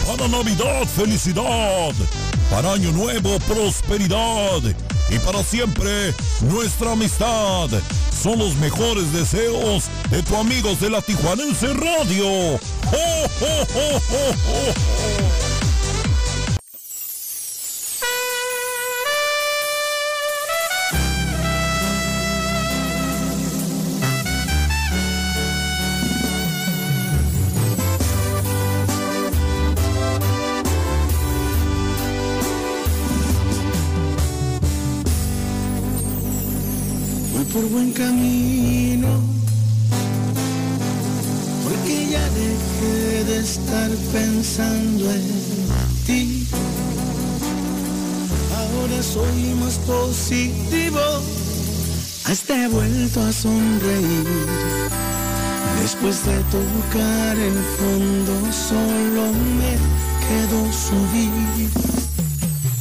Para Navidad, felicidad. Para Año Nuevo, prosperidad. Y para siempre, nuestra amistad. Son los mejores deseos de tu amigos de la Tijuanense Radio. ¡Oh, oh, oh, pensando en ti. Ahora soy más positivo, hasta he vuelto a sonreír. Después de tocar el fondo, solo me quedó subir.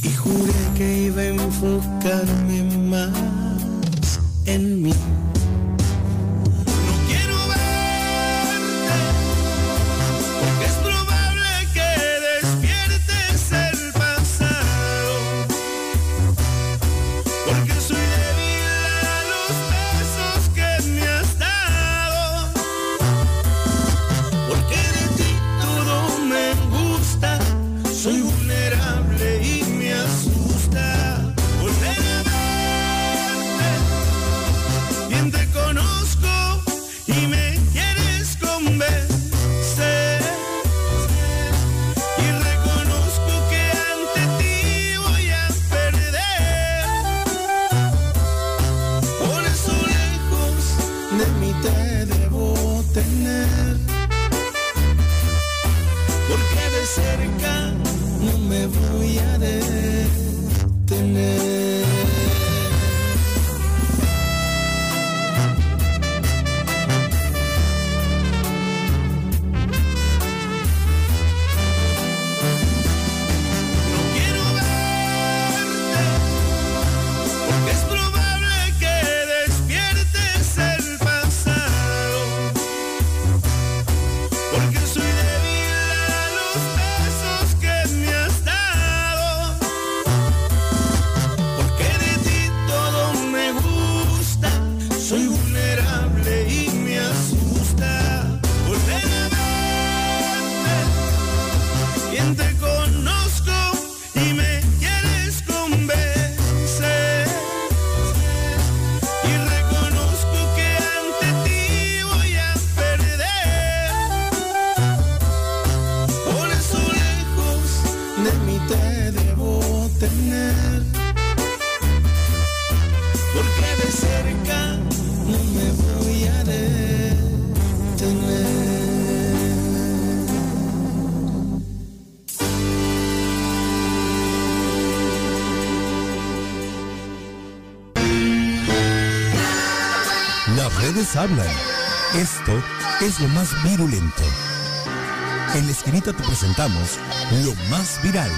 Y juré que iba a enfocarme más en mí. Hablan. Esto es lo más virulento. En la esquinita te presentamos lo más viral.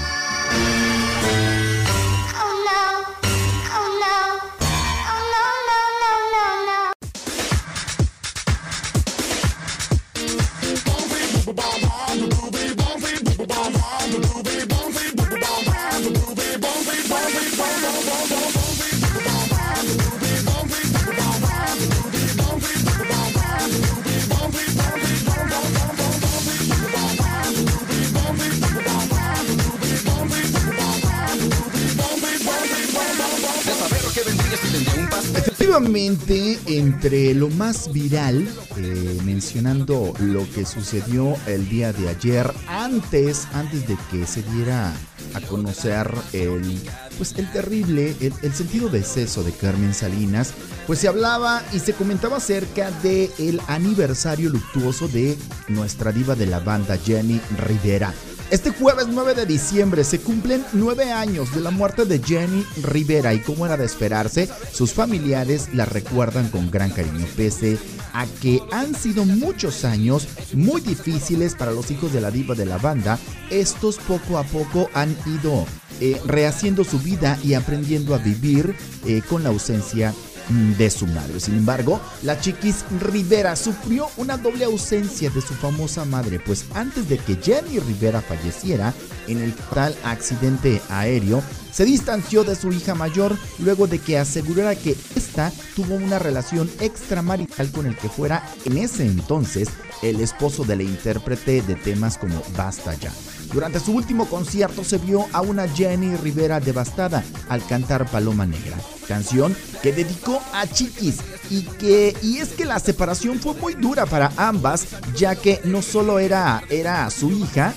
Entre lo más viral, eh, mencionando lo que sucedió el día de ayer, antes, antes de que se diera a conocer el, pues el terrible, el, el sentido deceso de Carmen Salinas, pues se hablaba y se comentaba acerca de el aniversario luctuoso de nuestra diva de la banda Jenny Rivera. Este jueves 9 de diciembre se cumplen nueve años de la muerte de Jenny Rivera y como era de esperarse, sus familiares la recuerdan con gran cariño, pese a que han sido muchos años muy difíciles para los hijos de la diva de la banda, estos poco a poco han ido eh, rehaciendo su vida y aprendiendo a vivir eh, con la ausencia de su madre. Sin embargo, la chiquis Rivera sufrió una doble ausencia de su famosa madre, pues antes de que Jenny Rivera falleciera en el fatal accidente aéreo, se distanció de su hija mayor luego de que asegurara que ésta tuvo una relación extramarital con el que fuera en ese entonces el esposo de la intérprete de temas como Basta ya. Durante su último concierto se vio a una Jenny Rivera devastada al cantar Paloma Negra, canción que dedicó a Chiquis y que y es que la separación fue muy dura para ambas, ya que no solo era era su hija,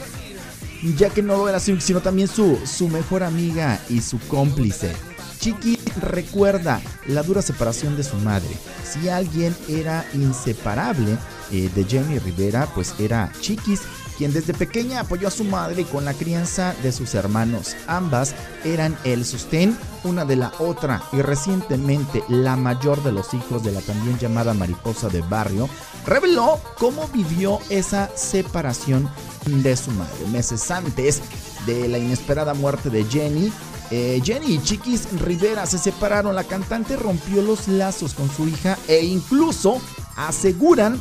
ya que no era su, sino también su su mejor amiga y su cómplice. Chiquis recuerda la dura separación de su madre. Si alguien era inseparable eh, de Jenny Rivera, pues era Chiquis, quien desde pequeña apoyó a su madre con la crianza de sus hermanos. Ambas eran el sostén una de la otra y recientemente la mayor de los hijos de la también llamada mariposa de barrio reveló cómo vivió esa separación de su madre. Meses antes de la inesperada muerte de Jenny, eh, Jenny y Chiquis Rivera se separaron. La cantante rompió los lazos con su hija e incluso aseguran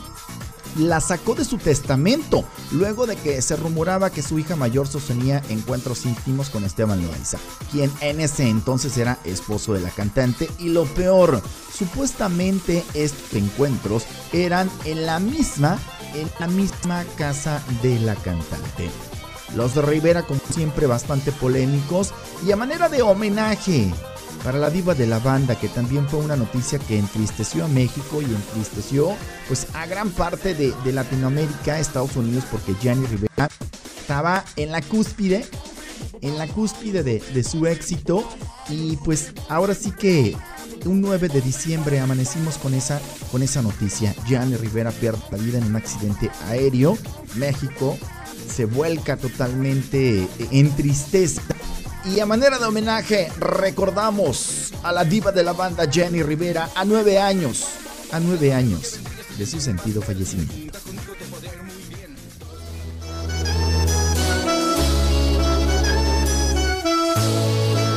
la sacó de su testamento luego de que se rumoraba que su hija mayor sostenía encuentros íntimos con Esteban Loaiza, quien en ese entonces era esposo de la cantante y lo peor, supuestamente estos encuentros eran en la misma en la misma casa de la cantante. Los de Rivera como siempre bastante polémicos y a manera de homenaje para la diva de la banda, que también fue una noticia que entristeció a México y entristeció pues a gran parte de, de Latinoamérica, Estados Unidos, porque Jenny Rivera estaba en la cúspide, en la cúspide de, de su éxito y pues ahora sí que un 9 de diciembre amanecimos con esa, con esa noticia. Jenny Rivera pierde la vida en un accidente aéreo. México se vuelca totalmente en tristeza. Y a manera de homenaje recordamos a la diva de la banda Jenny Rivera a nueve años, a nueve años de su sentido fallecimiento.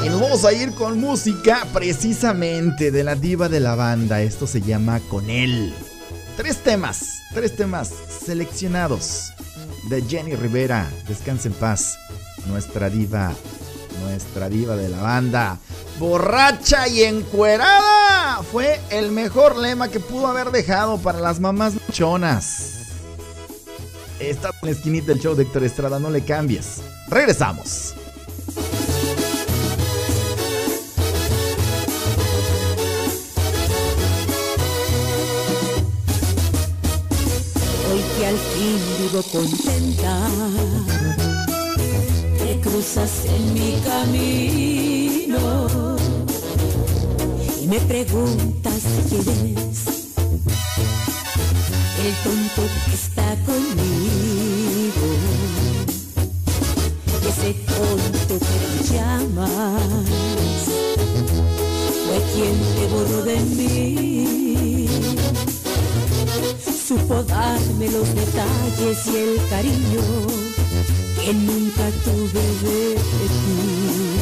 Y vamos a ir con música precisamente de la diva de la banda. Esto se llama Con él. Tres temas, tres temas seleccionados de Jenny Rivera. Descansa en paz, nuestra diva nuestra diva de la banda. Borracha y encuerada. Fue el mejor lema que pudo haber dejado para las mamás chonas. Está en la esquinita del show de Héctor Estrada, no le cambies. Regresamos. Hoy que al fin vivo contenta cruzas en mi camino y me preguntas quién es el tonto que está conmigo. Ese tonto que tú llamas fue quien te borró de mí. Supo darme los detalles y el cariño que nunca tuve de.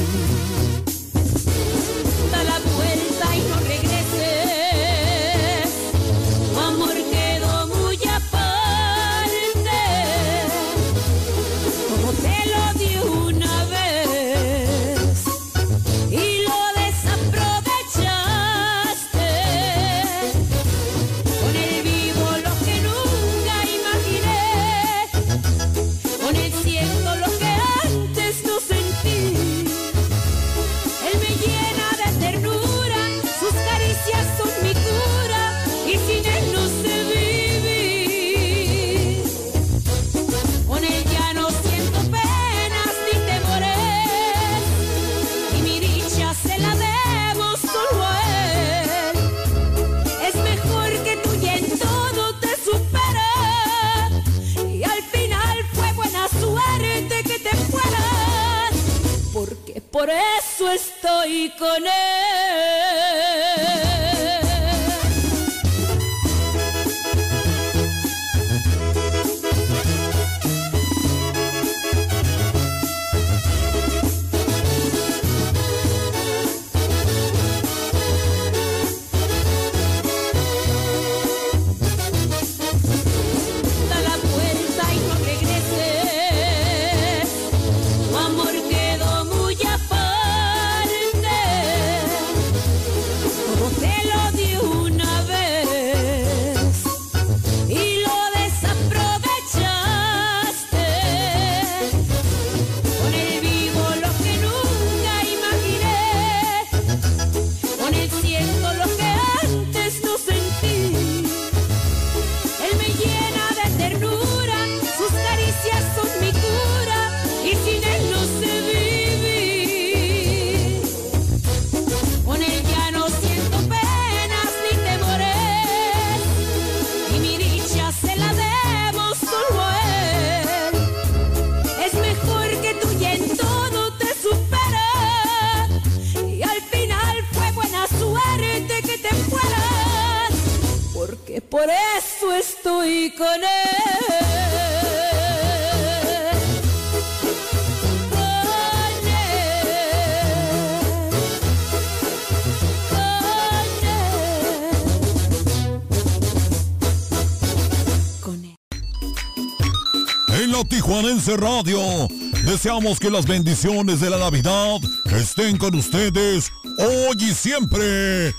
Radio deseamos que las bendiciones de la Navidad estén con ustedes hoy y siempre.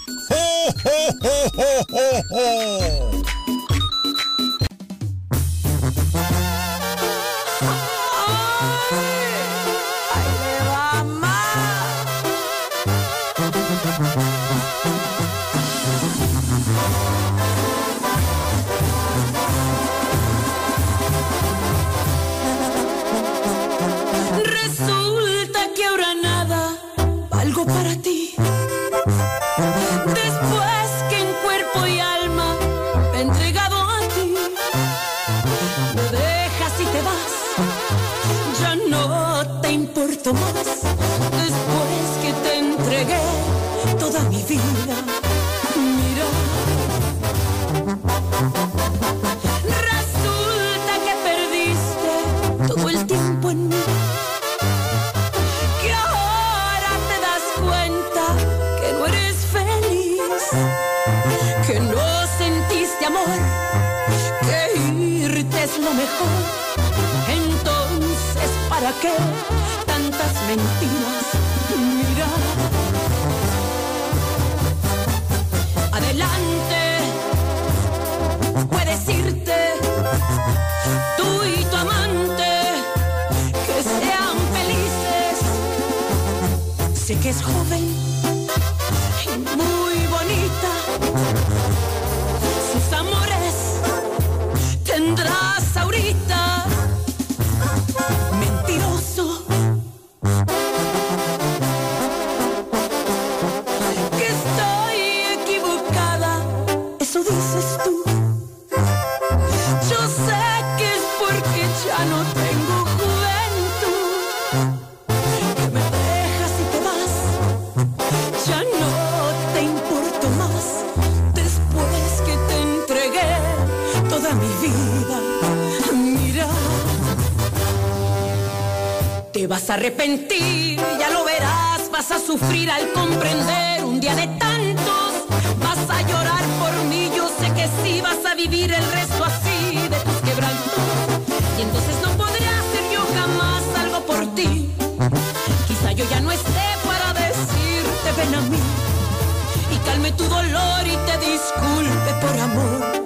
Vas arrepentir, ya lo verás, vas a sufrir al comprender un día de tantos. Vas a llorar por mí, yo sé que sí, vas a vivir el resto así de tus quebrantos. Y entonces no podré hacer yo jamás algo por ti. Quizá yo ya no esté para decirte ven a mí. Y calme tu dolor y te disculpe por amor.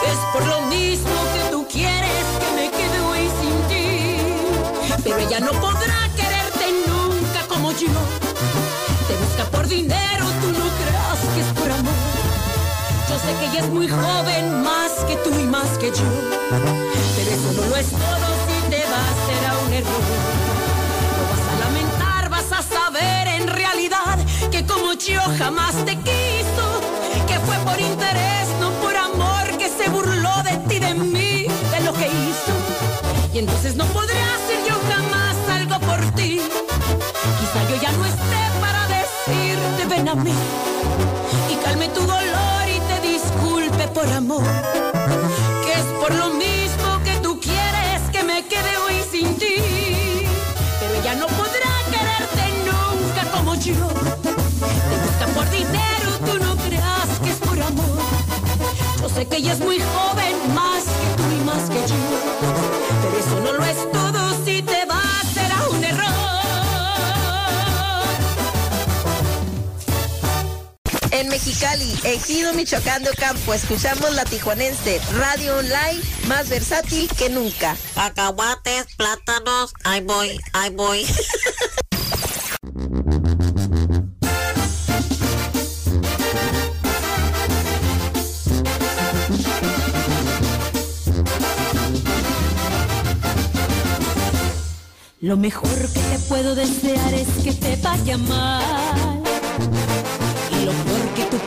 Que es por lo mismo ella no podrá quererte nunca como yo. Te busca por dinero, tú no creas que es por amor. Yo sé que ella es muy joven, más que tú y más que yo. Pero eso no lo es todo si te vas, será un error. Lo vas a lamentar, vas a saber en realidad que como yo jamás te quiso, que fue por interés, no por amor, que se burló de ti, de mí, de lo que hizo. Y entonces no podré a mí y calme tu dolor y te disculpe por amor. Que es por lo mismo que tú quieres que me quede hoy sin ti. Pero ella no podrá quererte nunca como yo. Te gusta por dinero, tú no creas que es por amor. Yo sé que ella es muy joven, más que tú y más que yo. Pero eso no lo es todo, Mexicali, Ejido Michoacán de Ocampo, escuchamos la tijuanense, radio online más versátil que nunca. Cacahuates, plátanos, ahí voy, ahí voy. Lo mejor que te puedo desear es que te vaya mal.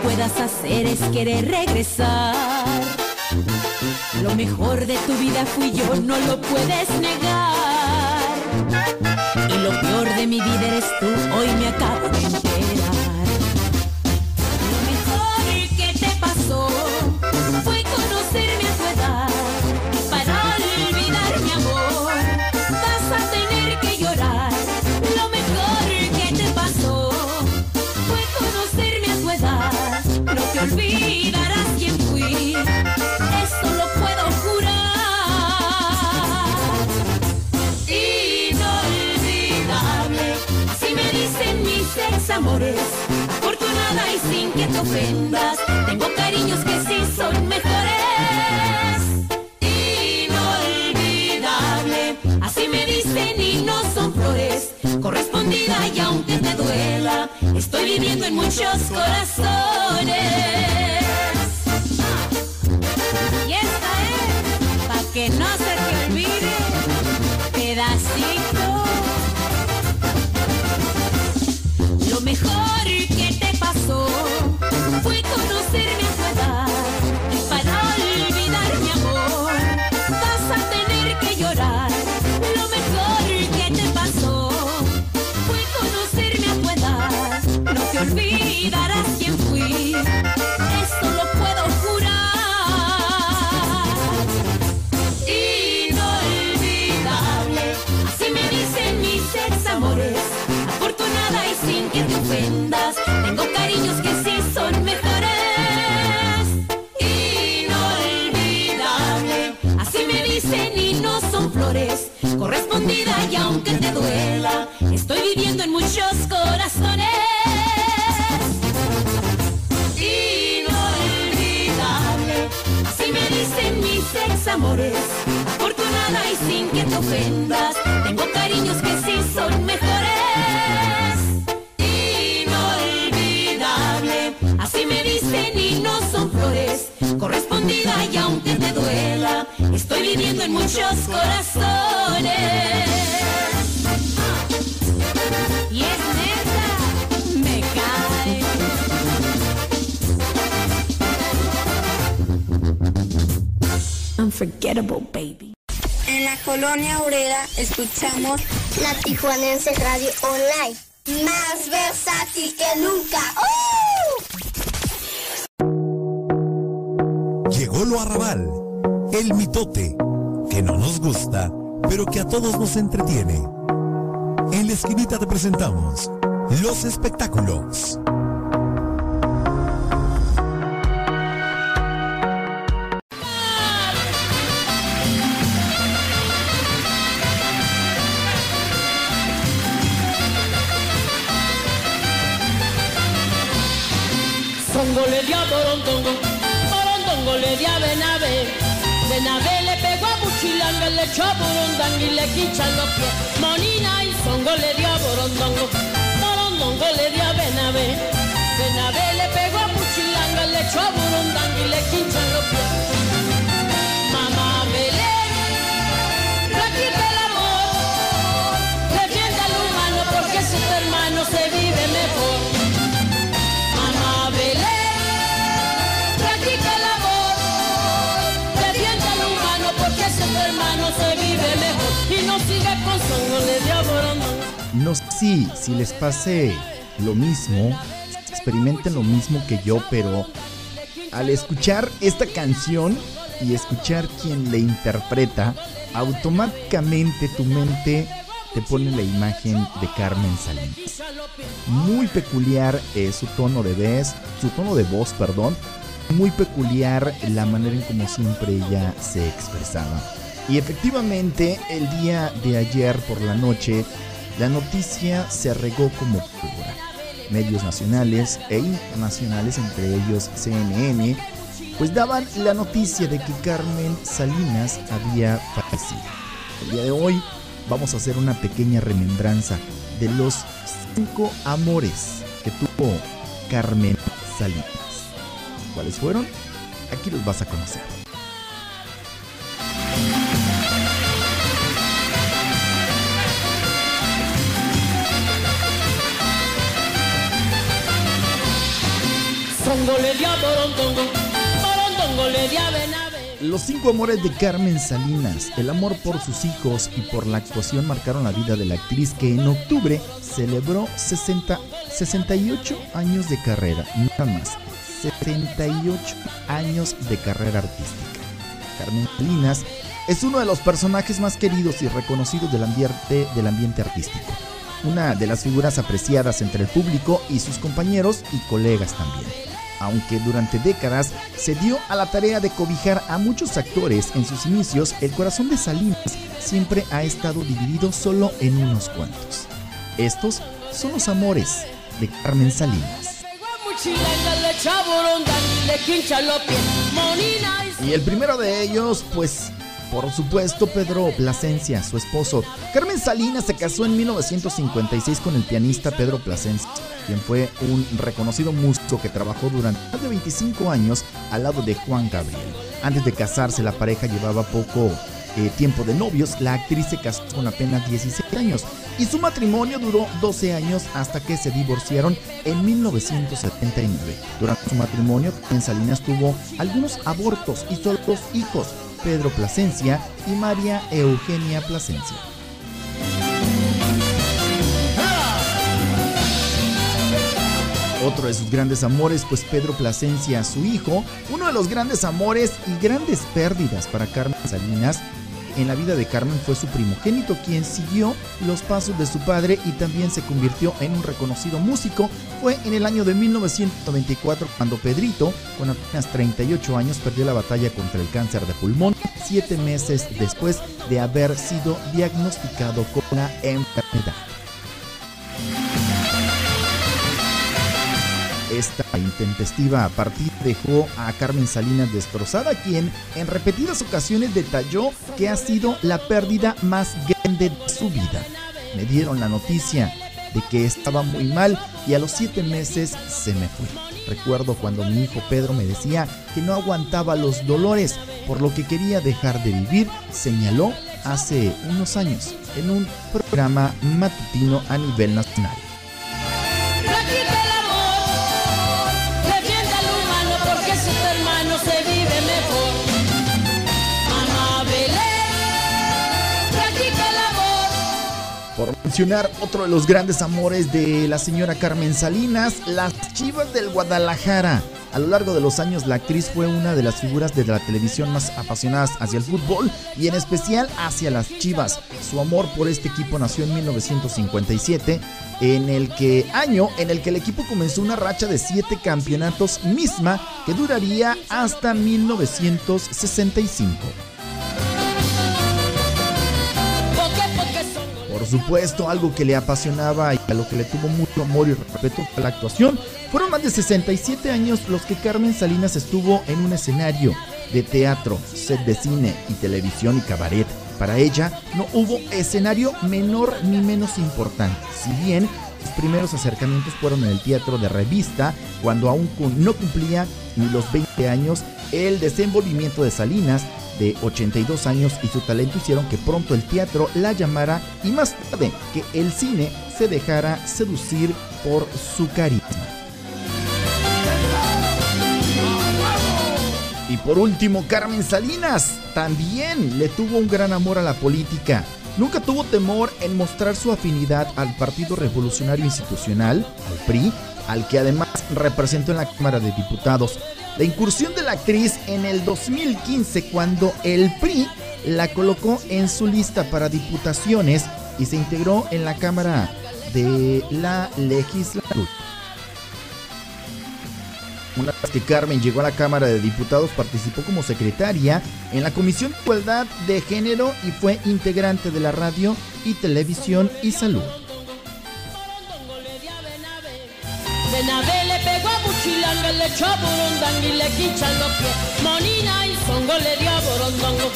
Puedas hacer es querer regresar. Lo mejor de tu vida fui yo, no lo puedes negar. Y lo peor de mi vida eres tú, hoy me acabo de amores. Afortunada y sin que te ofendas, tengo cariños que sí son mejores. Inolvidable, así me dicen y no son flores. Correspondida y aunque te duela, estoy viviendo en muchos corazones. Fue duela, estoy viviendo en muchos corazones. Inolvidable, así me dicen mis ex amores. Afortunada y sin que te ofendas, tengo cariños que sí son mejores. Inolvidable, así me dicen y no son flores. Correspondida y aunque te duela, estoy viviendo en muchos corazones. Unforgettable, baby. En la colonia obrera escuchamos la Tijuanense Radio Online. Más versátil que nunca. ¡Uh! Llegó lo arrabal, el mitote, que no nos gusta, pero que a todos nos entretiene. En la esquinita te presentamos los espectáculos. Le dio a Borondongo, Borondongo le dio a Benavé. Benavé le pegó a Buchilanga, le echó a Burundanga y le quichan los pies. Monina y Songo le dio a Borondongo, Borondongo le dio a Benavé. Benavé le pegó a Buchilanga, le echó a Burundanga y le quinchan los No si, les pase lo mismo, experimenten lo mismo que yo, pero al escuchar esta canción y escuchar quien le interpreta, automáticamente tu mente te pone la imagen de Carmen Salinas. Muy peculiar eh, su tono de voz, su tono de voz, perdón. Muy peculiar la manera en como siempre ella se expresaba. Y efectivamente, el día de ayer por la noche, la noticia se regó como pólvora. Medios nacionales e internacionales, entre ellos CNN, pues daban la noticia de que Carmen Salinas había fallecido. El día de hoy vamos a hacer una pequeña remembranza de los cinco amores que tuvo Carmen Salinas. ¿Cuáles fueron? Aquí los vas a conocer. Los cinco amores de Carmen Salinas, el amor por sus hijos y por la actuación marcaron la vida de la actriz que en octubre celebró 60, 68 años de carrera, nada más, 78 años de carrera artística. Carmen Salinas es uno de los personajes más queridos y reconocidos del ambiente, del ambiente artístico, una de las figuras apreciadas entre el público y sus compañeros y colegas también aunque durante décadas se dio a la tarea de cobijar a muchos actores en sus inicios, el corazón de Salinas siempre ha estado dividido solo en unos cuantos. Estos son los amores de Carmen Salinas. Y el primero de ellos, pues, por supuesto, Pedro Plasencia, su esposo. Carmen Salinas se casó en 1956 con el pianista Pedro Plasencia, quien fue un reconocido músico que trabajó durante más de 25 años al lado de Juan Gabriel. Antes de casarse, la pareja llevaba poco eh, tiempo de novios. La actriz se casó con apenas 16 años y su matrimonio duró 12 años hasta que se divorciaron en 1979. Durante su matrimonio, Carmen Salinas tuvo algunos abortos y solo dos hijos. Pedro Plasencia y María Eugenia Plasencia. Otro de sus grandes amores, pues Pedro Plasencia, su hijo, uno de los grandes amores y grandes pérdidas para Carmen Salinas. En la vida de Carmen fue su primogénito quien siguió los pasos de su padre y también se convirtió en un reconocido músico. Fue en el año de 1994 cuando Pedrito, con apenas 38 años, perdió la batalla contra el cáncer de pulmón, siete meses después de haber sido diagnosticado con la enfermedad. Esta intempestiva partida dejó a Carmen Salinas destrozada, quien en repetidas ocasiones detalló que ha sido la pérdida más grande de su vida. Me dieron la noticia de que estaba muy mal y a los siete meses se me fue. Recuerdo cuando mi hijo Pedro me decía que no aguantaba los dolores, por lo que quería dejar de vivir, señaló hace unos años en un programa matutino a nivel nacional. Mencionar otro de los grandes amores de la señora Carmen Salinas, las Chivas del Guadalajara. A lo largo de los años, la actriz fue una de las figuras de la televisión más apasionadas hacia el fútbol y en especial hacia las Chivas. Su amor por este equipo nació en 1957, en el que año en el que el equipo comenzó una racha de siete campeonatos misma que duraría hasta 1965. Supuesto, algo que le apasionaba y a lo que le tuvo mucho amor y respeto fue la actuación. Fueron más de 67 años los que Carmen Salinas estuvo en un escenario de teatro, set de cine y televisión y cabaret. Para ella no hubo escenario menor ni menos importante. Si bien sus primeros acercamientos fueron en el teatro de revista, cuando aún no cumplía ni los 20 años, el desenvolvimiento de Salinas de 82 años y su talento hicieron que pronto el teatro la llamara y más tarde que el cine se dejara seducir por su carisma. Y por último, Carmen Salinas también le tuvo un gran amor a la política. Nunca tuvo temor en mostrar su afinidad al Partido Revolucionario Institucional, al PRI, al que además representó en la Cámara de Diputados. La incursión de la actriz en el 2015 cuando el PRI la colocó en su lista para diputaciones y se integró en la Cámara de la Legislatura. Una vez que Carmen llegó a la Cámara de Diputados, participó como secretaria en la Comisión de Igualdad de Género y fue integrante de la radio y televisión y salud. Echó Burundanga y le quinchan los pies. Monina y Songo le dio a Borondongo,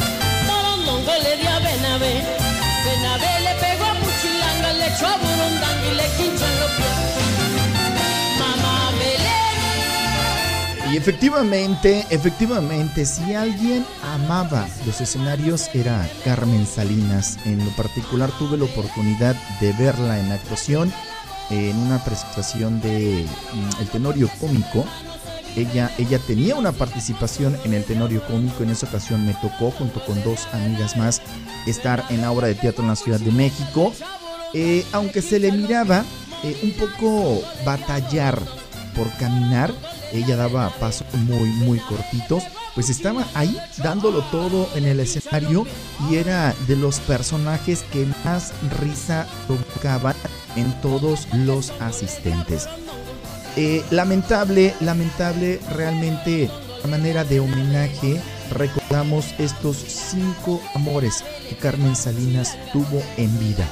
Borondongo le dio a le pegó a Buchilanga, le echó Burundanga y le quinchan los pies. Mamá Belén. Y efectivamente, efectivamente, si alguien amaba los escenarios era Carmen Salinas. En lo particular tuve la oportunidad de verla en actuación en una presentación de mm, El Tenorio Cómico. Ella, ella tenía una participación en el Tenorio Cómico. En esa ocasión me tocó, junto con dos amigas más, estar en la obra de teatro en la Ciudad de México. Eh, aunque se le miraba eh, un poco batallar por caminar, ella daba pasos muy, muy cortitos. Pues estaba ahí dándolo todo en el escenario y era de los personajes que más risa provocaban en todos los asistentes. Eh, lamentable, lamentable, realmente a manera de homenaje recordamos estos cinco amores que Carmen Salinas tuvo en vida.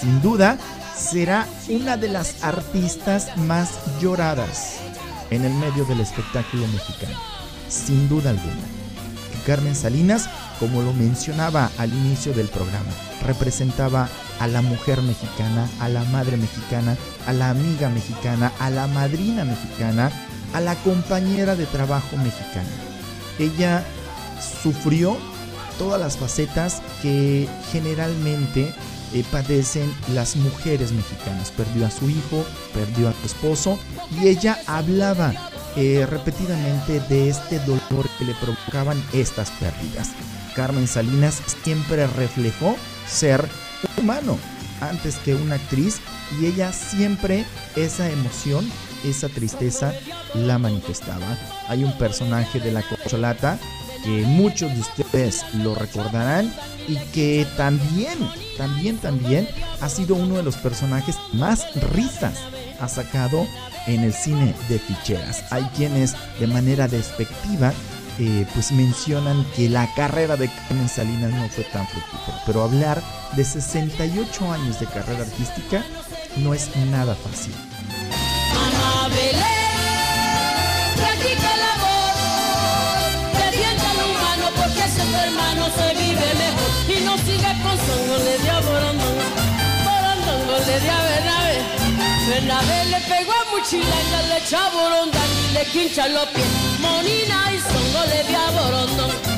Sin duda, será una de las artistas más lloradas en el medio del espectáculo mexicano. Sin duda alguna. Carmen Salinas, como lo mencionaba al inicio del programa, representaba a la mujer mexicana, a la madre mexicana, a la amiga mexicana, a la madrina mexicana, a la compañera de trabajo mexicana. Ella sufrió todas las facetas que generalmente eh, padecen las mujeres mexicanas. Perdió a su hijo, perdió a su esposo y ella hablaba eh, repetidamente de este dolor que le provocaban estas pérdidas. Carmen Salinas siempre reflejó ser humano antes que una actriz y ella siempre esa emoción, esa tristeza la manifestaba. Hay un personaje de la Cocholata que muchos de ustedes lo recordarán y que también, también, también ha sido uno de los personajes más risas ha sacado en el cine de ficheras. Hay quienes de manera despectiva eh, pues mencionan que la carrera de Carmen Salinas no fue tan fructífera, pero hablar de 68 años de carrera artística no es nada fácil. Mamá Belén,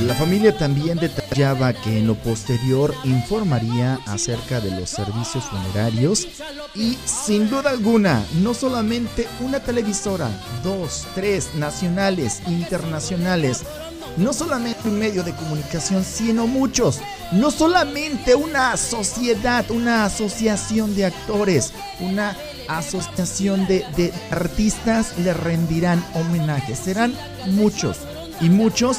La familia también detallaba que en lo posterior informaría acerca de los servicios funerarios y sin duda alguna, no solamente una televisora, dos, tres, nacionales, internacionales, no solamente un medio de comunicación, sino muchos, no solamente una sociedad, una asociación de actores, una asociación de, artistas le rendirán homenaje, serán muchos y muchos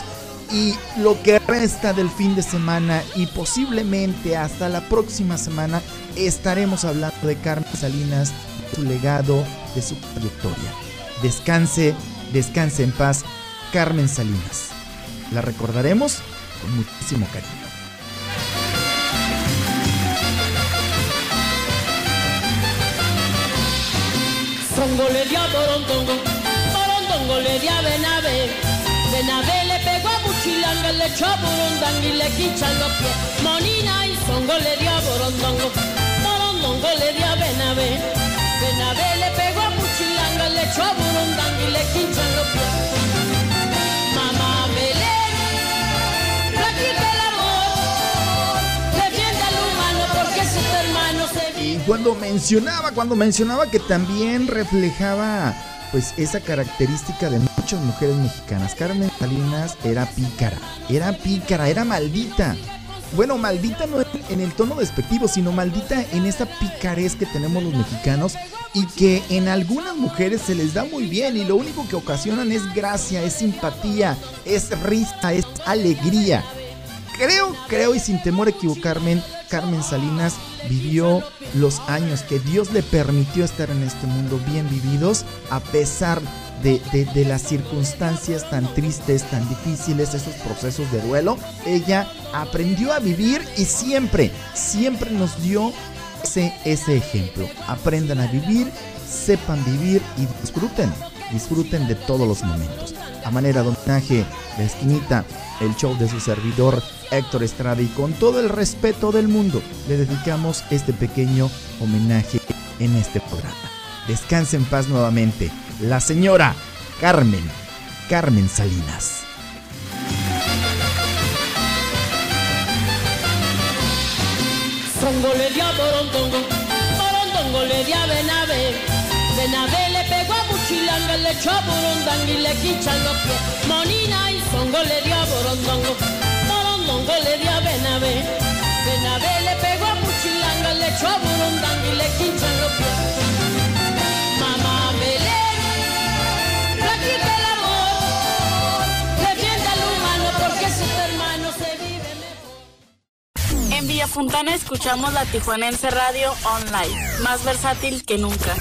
y lo que resta del fin de semana y posiblemente hasta la próxima semana estaremos hablando de Carmen Salinas, de su legado, de su trayectoria. Descanse, descanse en paz, Carmen Salinas. La recordaremos con muchísimo cariño. Songo le dio a Borondongo, Borondongo le pegó a Buchilanga, le echó a Burundanga y le quinchan los pies. Monina y Songo le dio a Borondongo, Borondongo le dio a Benabe. Benabe le pegó a Buchilanga, le echó a Burundanga y le quinchan los pies. Cuando mencionaba, cuando mencionaba que también reflejaba pues esa característica de muchas mujeres mexicanas. Carmen Salinas era pícara, era pícara, era maldita. bueno, maldita no en el tono despectivo, sino maldita en esa picarez que tenemos los mexicanos y que en algunas mujeres se les da muy bien y lo único que ocasionan es gracia, es simpatía, es risa, es alegría. Creo, creo y sin temor a equivocarme, Carmen Salinas vivió los años que Dios le permitió estar en este mundo bien vividos a pesar de, de- las circunstancias tan tristes, tan difíciles, esos procesos de duelo. Ella aprendió a vivir y siempre, siempre nos dio ese, ese ejemplo. Aprendan a vivir, sepan vivir y disfruten, disfruten de todos los momentos. A manera de homenaje, la esquinita, el show de su servidor Héctor Estrada y con todo el respeto del mundo le dedicamos este pequeño homenaje en este programa. Descanse en paz nuevamente, la señora Carmen, Carmen Salinas. Benavé le pegó a Buchilanga, le echó a Borondanga y le quichan los pies. Monina y Songo le dio a Borondongo, Borondongo le dio a Benavé. Benavé le pegó a Buchilanga, le echó a Borondanga y le quichan los pies. Mamá Belén, practica el amor, defienda al humano porque sus hermanos se viven mejor. En Villa Fontana escuchamos la Tijuanense Radio Online, más versátil que nunca.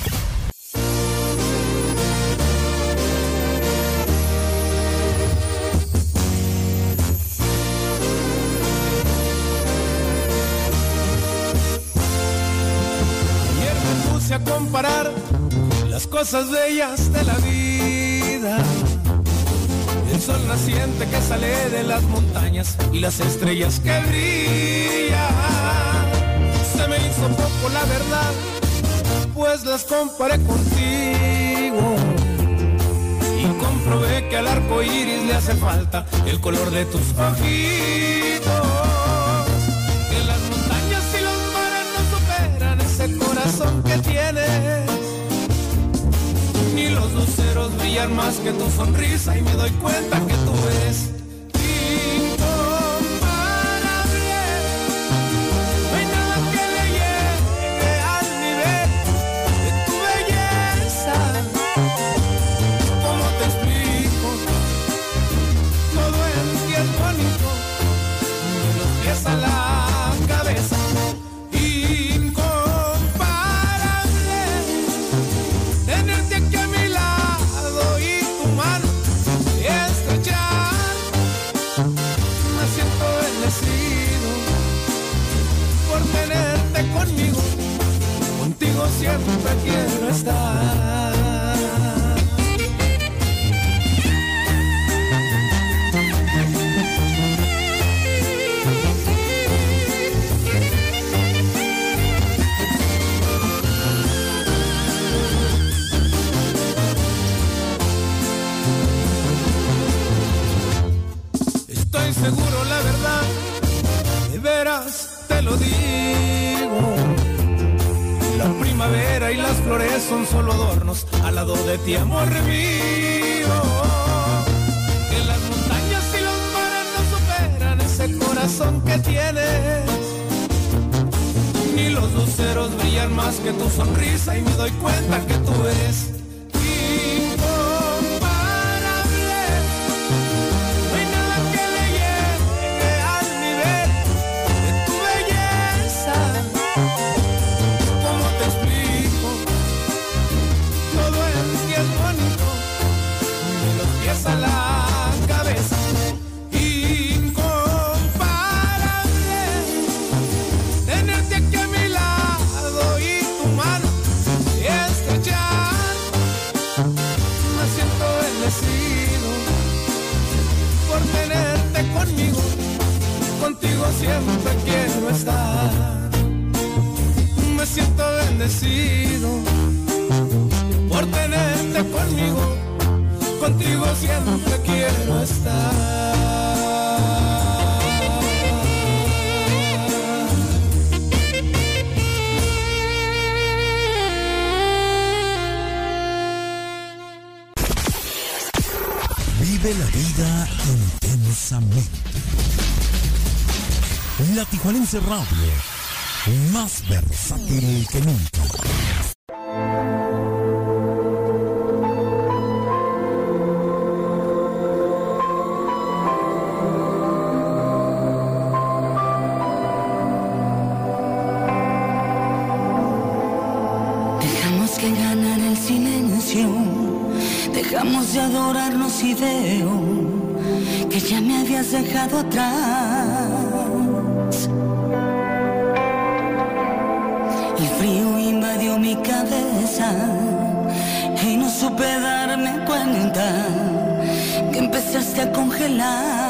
Comparar las cosas bellas de la vida. El sol naciente que sale de las montañas y las estrellas que brillan. Se me hizo poco la verdad, pues las comparé contigo. Y comprobé que al arco iris le hace falta el color de tus ojitos. Que las montañas y los mares no superan ese corazón brillan más que tu sonrisa y me doy cuenta que tú eres siempre quiero estar. Estoy seguro, la verdad, de veras te lo digo. Y las flores son solo adornos al lado de ti, amor mío. Que las montañas y los mares no superan ese corazón que tienes. Ni los luceros brillan más que tu sonrisa y me doy cuenta que tú eres contigo siempre quiero estar. Me siento bendecido por tenerte conmigo, contigo siempre quiero estar. Vive la vida intensamente. La Tijuanense Radio, más versátil que nunca. Dejamos que ganara el silencio, dejamos de adorarnos y veo que ya me habías dejado atrás. Supe darme cuenta que empezaste a congelar.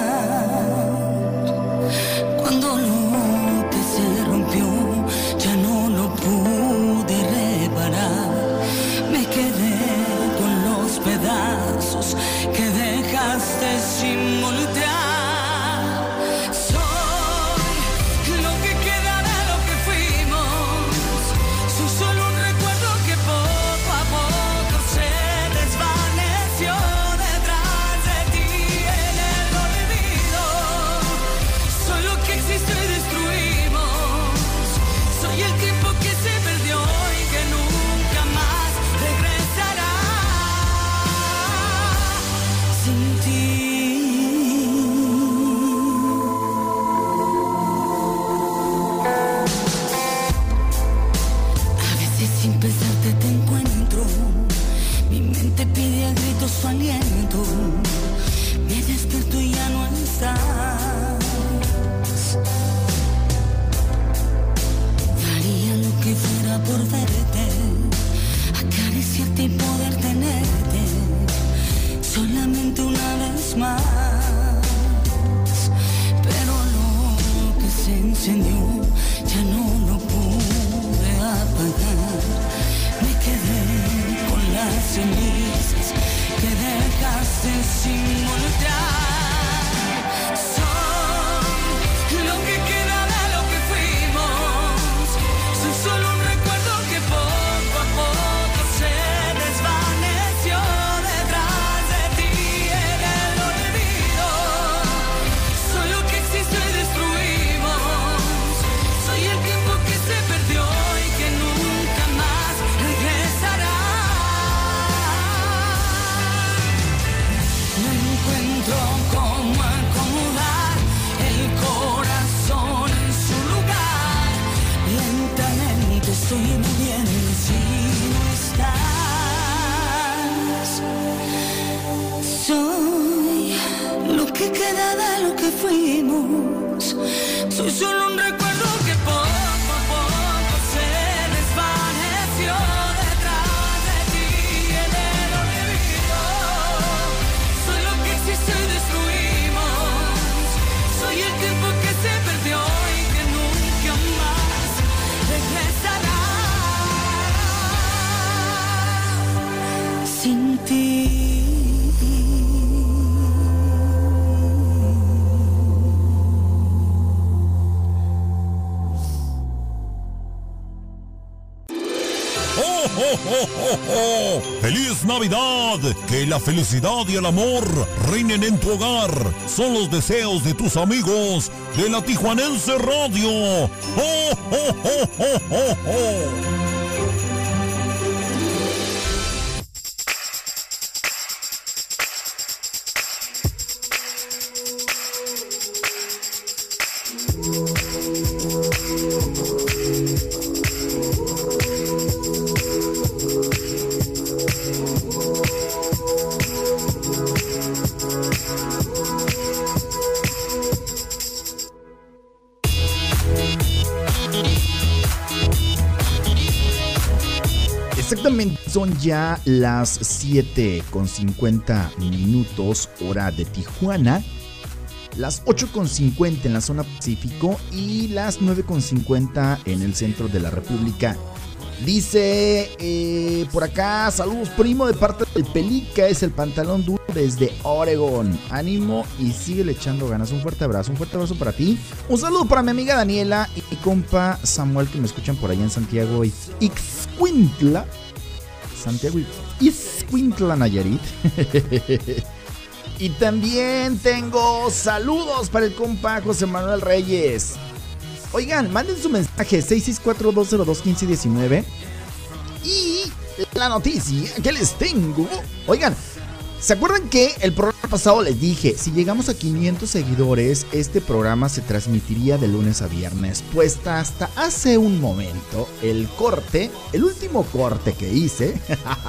Que la felicidad y el amor reinen en tu hogar. Son los deseos de tus amigos de la Tijuanense Radio. Ya las 7 con 50 minutos hora de Tijuana, las 8 con 50 en la zona Pacífico y las 9 con 50 en el centro de la República. Dice eh, por acá, saludos primo de parte del Pelica, es el pantalón duro desde Oregon. Ánimo y sigue echando ganas. Un fuerte abrazo, un fuerte abrazo para ti. Un saludo para mi amiga Daniela y mi compa Samuel que me escuchan por allá en Santiago y Ixcuintla. Santiago y Ixcuintla, Nayarit. [LAUGHS] y también tengo saludos para el compa José Manuel Reyes. Oigan, manden su mensaje 664-202-1519. Y la noticia que les tengo. Oigan, ¿se acuerdan que el programa pasado les dije, si llegamos a 500 seguidores, este programa se transmitiría de lunes a viernes? Pues hasta hace un momento, el corte, el último corte que hice,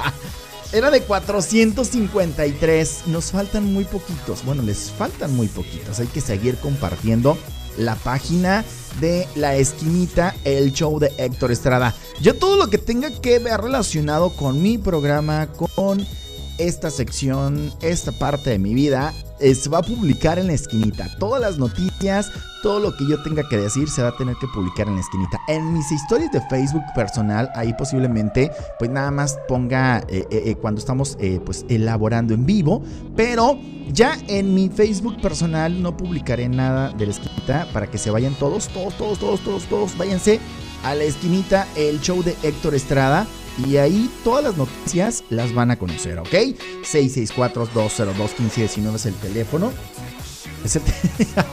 [LAUGHS] era de 453. Nos faltan muy poquitos. Bueno, les faltan muy poquitos. Hay que seguir compartiendo la página de La Esquinita, el show de Héctor Estrada. Yo todo lo que tenga que ver relacionado con mi programa, con esta sección, esta parte de mi vida, eh, se va a publicar en la esquinita. Todas las noticias, todo lo que yo tenga que decir se va a tener que publicar en la esquinita. En mis historias de Facebook personal, ahí posiblemente, pues nada más ponga eh, eh, cuando estamos pues elaborando en vivo. Pero ya en mi Facebook personal no publicaré nada de la esquinita para que se vayan todos, todos, todos, todos, todos, todos. Váyanse a la esquinita, el show de Héctor Estrada. Y ahí todas las noticias las van a conocer, ¿ok? 664-202-1519 es el teléfono. Es el,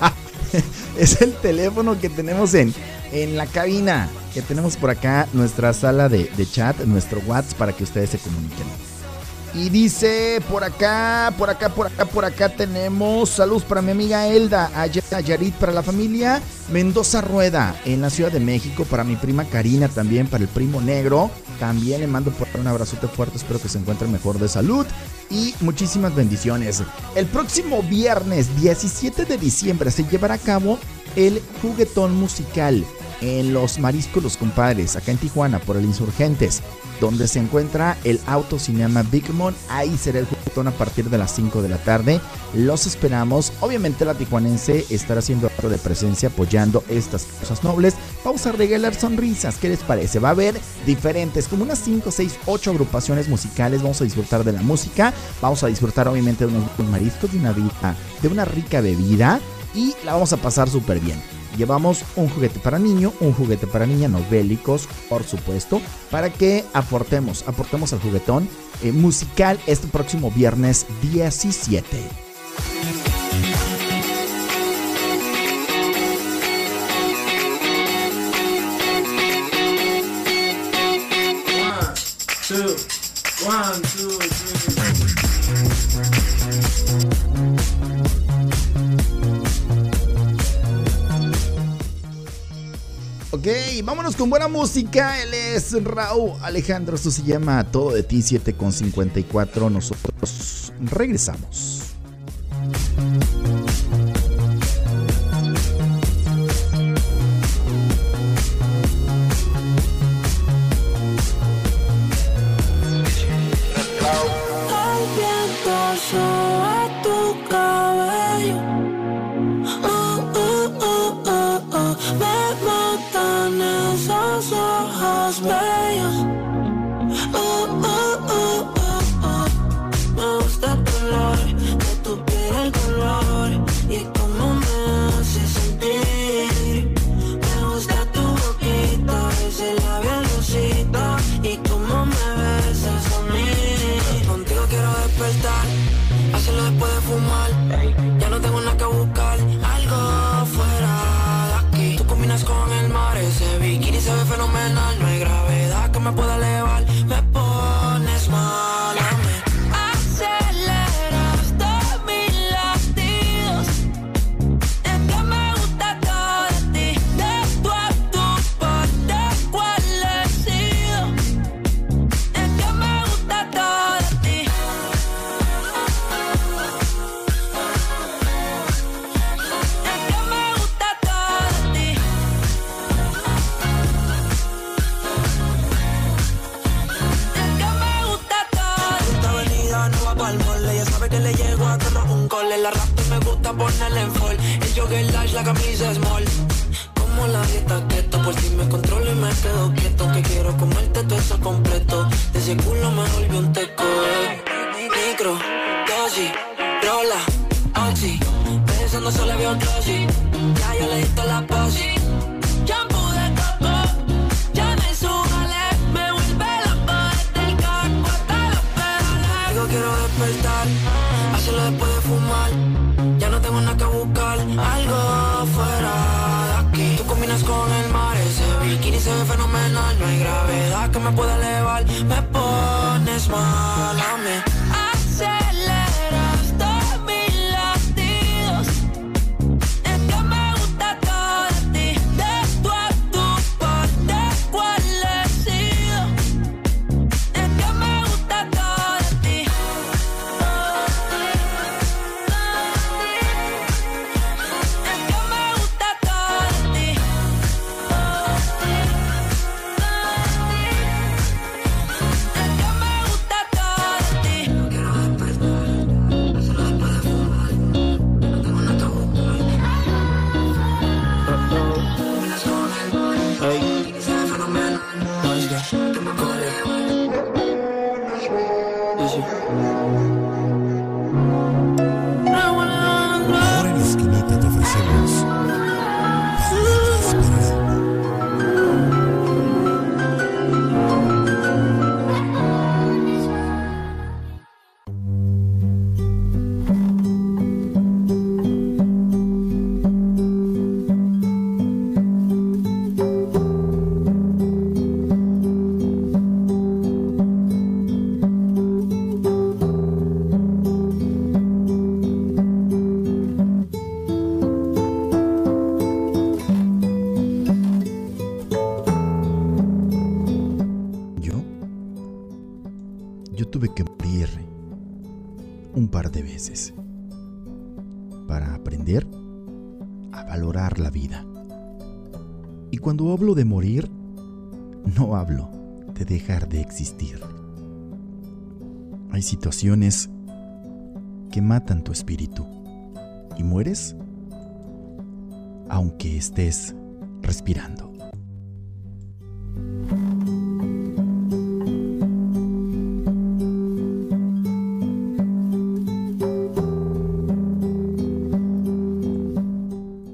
[LAUGHS] es el teléfono que tenemos en, en la cabina. Que tenemos por acá nuestra sala de, de chat, nuestro WhatsApp para que ustedes se comuniquen. Y dice por acá, por acá, por acá, por acá tenemos saludos para mi amiga Elda, a Yarit para la familia, Mendoza Rueda en la Ciudad de México, para mi prima Karina también, para el primo negro. También le mando por un abrazote fuerte, espero que se encuentre mejor de salud y muchísimas bendiciones. El próximo viernes 17 de diciembre se llevará a cabo el juguetón musical en los Mariscos Los Compadres, acá en Tijuana, por el Insurgentes, donde se encuentra el Autocinema Big Mon. Ahí será el juguetón a partir de las 5 de la tarde. Los esperamos. Obviamente la tijuanense estará haciendo acto de presencia apoyando estas cosas nobles. Vamos a regalar sonrisas. ¿Qué les parece? Va a haber diferentes, como unas 5, 6, 8 agrupaciones musicales. Vamos a disfrutar de la música. Vamos a disfrutar obviamente de unos mariscos, de una, vida, de una rica bebida. Y la vamos a pasar súper bien. Llevamos un juguete para niño, un juguete para niña, no bélicos, por supuesto, para que aportemos, aportemos al juguetón eh, musical este próximo viernes 17. two, one, two, three. Ok, vámonos con buena música. Él es Raúl Alejandro. Esto se llama Todo de ti 7 con 54. Nosotros regresamos. La camisa small. Como la dieta keto, por si me controlo y me quedo quieto. Que quiero comerte todo eso completo. De ese culo me volvió un teco. Micro, dosis, rola, oxi. Pensando solo veo glossy. Ya yo le di la posi. Shampoo de coco, ya me subale. Me vuelve loco desde el carro hasta los pedales. Digo quiero despertar, hacerlo después de fumar. No hay gravedad que me pueda elevar. Me pones mal a mí. Aceleras situaciones que matan tu espíritu y mueres aunque estés respirando.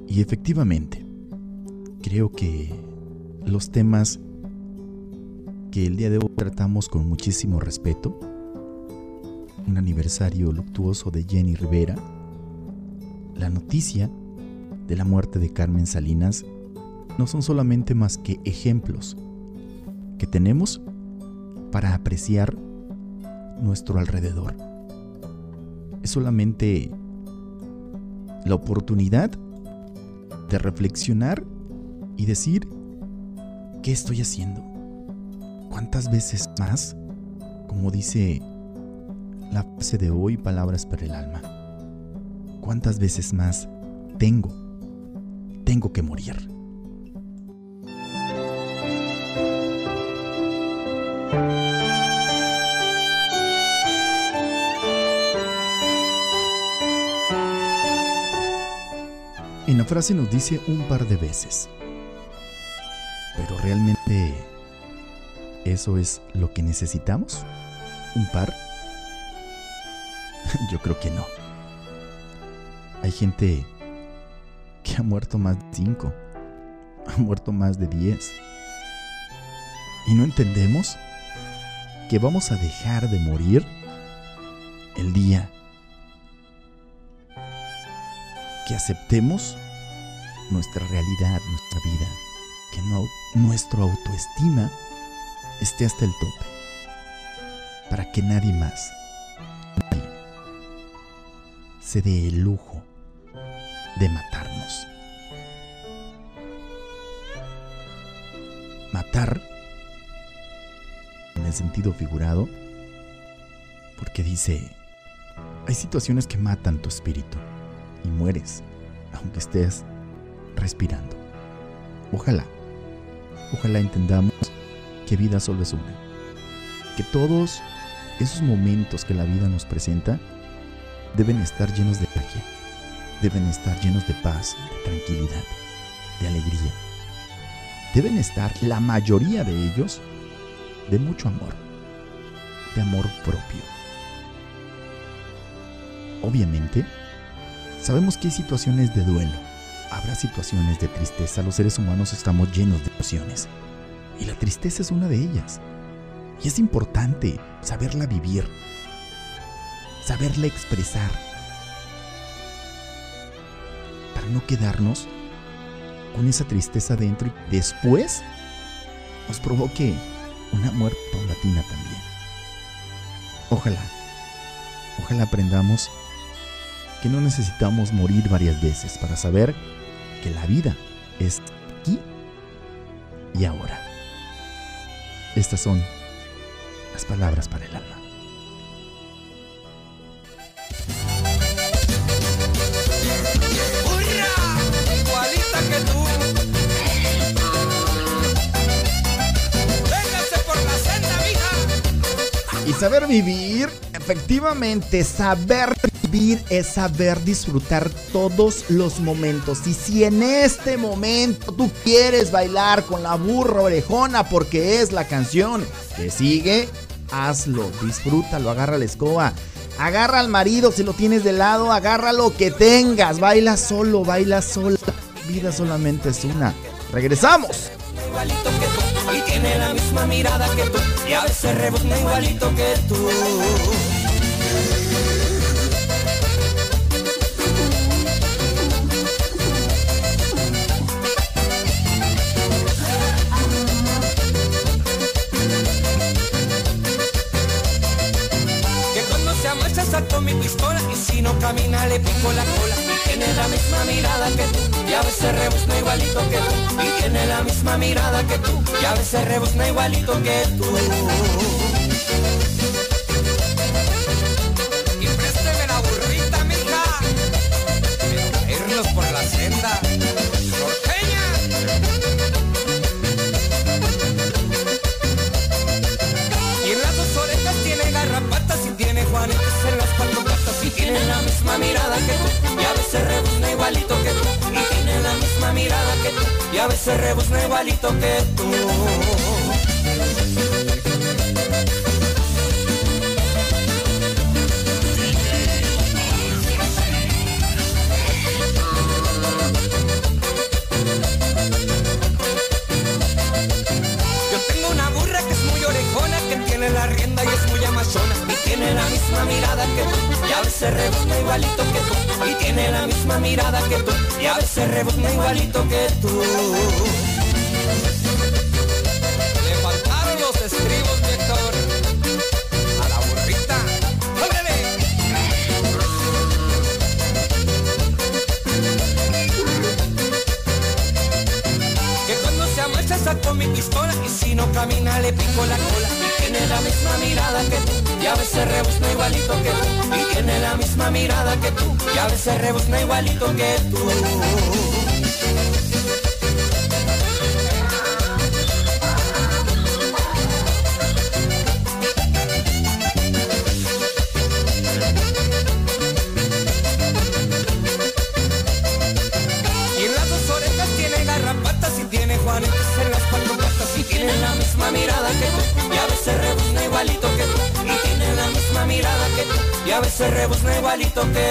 Y efectivamente, creo que los temas que el día de hoy tratamos con muchísimo respeto, un aniversario luctuoso de Jenny Rivera, la noticia de la muerte de Carmen Salinas, no son solamente más que ejemplos que tenemos para apreciar nuestro alrededor. Es solamente la oportunidad de reflexionar y decir, ¿qué estoy haciendo? ¿Cuántas veces más? Como dice la frase de hoy, palabras para el alma. ¿Cuántas veces más tengo, tengo que morir? En la frase nos dice un par de veces. Pero realmente eso es lo que necesitamos? ¿Un par? [LAUGHS] Yo creo que no. Hay gente que ha muerto más de cinco, ha muerto más de diez. Y no entendemos que vamos a dejar de morir el día que aceptemos nuestra realidad, nuestra vida, que no, nuestra autoestima esté hasta el tope, para que nadie más nadie, se dé el lujo de matarnos. Matar en el sentido figurado, porque dice, hay situaciones que matan tu espíritu y mueres, aunque estés respirando. Ojalá, ojalá entendamos que vida solo es una. Que todos esos momentos que la vida nos presenta deben estar llenos de magia, deben estar llenos de paz, de tranquilidad, de alegría. Deben estar, la mayoría de ellos, de mucho amor, de amor propio. Obviamente, sabemos que hay situaciones de duelo, habrá situaciones de tristeza, los seres humanos estamos llenos de emociones. Y la tristeza es una de ellas. Y es importante saberla vivir, saberla expresar, para no quedarnos con esa tristeza dentro y después nos provoque una muerte paulatina también. Ojalá, ojalá aprendamos que no necesitamos morir varias veces para saber que la vida es aquí y ahora. Estas son las palabras para el alma. Saber vivir, efectivamente, saber vivir es saber disfrutar todos los momentos. Y si en este momento tú quieres bailar con la burra orejona porque es la canción que sigue, hazlo, disfrútalo, agarra la escoba. Agarra al marido si lo tienes de lado, agarra lo que tengas, baila solo, baila sola. Vida solamente es una. Regresamos. igualito que tú tiene la misma mirada que tú y a veces rebuzna igualito que tú. Saco mi pistola y si no camina le pico la cola tiene la misma mirada que tú y a veces rebuzna igualito que tú y tiene la misma mirada que tú y a veces rebuzna igualito que tú. Y présteme la burrita, mija. Irnos por la senda. Norteña. Y en las dos orejas tiene garrapatas y tiene juanetes en las cuatro patas y tiene la misma mirada que tú y a veces rebuzna igualito que tú mirada que tú y a veces rebuzna igualito que tú. Yo tengo una burra que es muy orejona, que tiene la rienda y es muy amazona. Tiene la misma mirada que tú, y a veces rebuzna igualito que tú. Y tiene la misma mirada que tú, y a veces rebuzna igualito que tú. Le faltaron los estribos, Víctor. A la burrita. ¡Órale! Que cuando se amacha saco mi pistola y si no camina le pico la cola. Y tiene la misma mirada que tú y a veces rebuzna igualito que tú. Y tiene la misma mirada que tú y a veces rebuzna igualito que tú. Que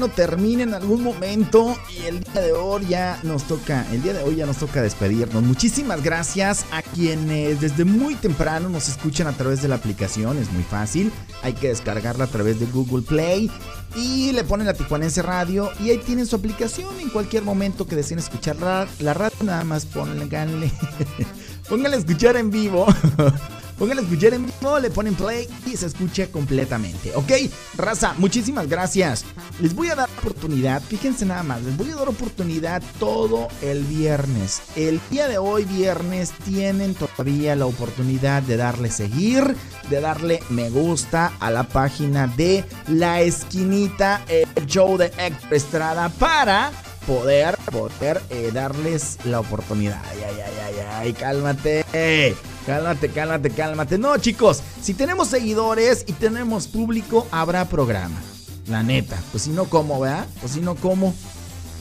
bueno termina en algún momento y el día de hoy ya nos toca, el día de hoy ya nos toca despedirnos. Muchísimas gracias a quienes desde muy temprano nos escuchan a través de la aplicación, es muy fácil, hay que descargarla a través de Google Play y le ponen la Tijuanense Radio y ahí tienen su aplicación en cualquier momento que deseen escuchar la, la radio, nada más pónganle, [LAUGHS] pónganle a escuchar en vivo. [LAUGHS] Pónganle a escuchar en vivo, le ponen play y se escucha completamente. ¿Ok? Raza, muchísimas gracias. Les voy a dar oportunidad, fíjense nada más, les voy a dar oportunidad todo el viernes. El día de hoy, viernes, tienen todavía la oportunidad de darle seguir, de darle me gusta a la página de La Esquinita, el show de Héctor Estrada para poder, poder eh, darles la oportunidad. Ay, ay, ay, ay, ay, cálmate. Cálmate, cálmate, cálmate. No, chicos, si tenemos seguidores y tenemos público, habrá programa. La neta. Pues si no, ¿cómo, verdad? Pues si no, ¿cómo?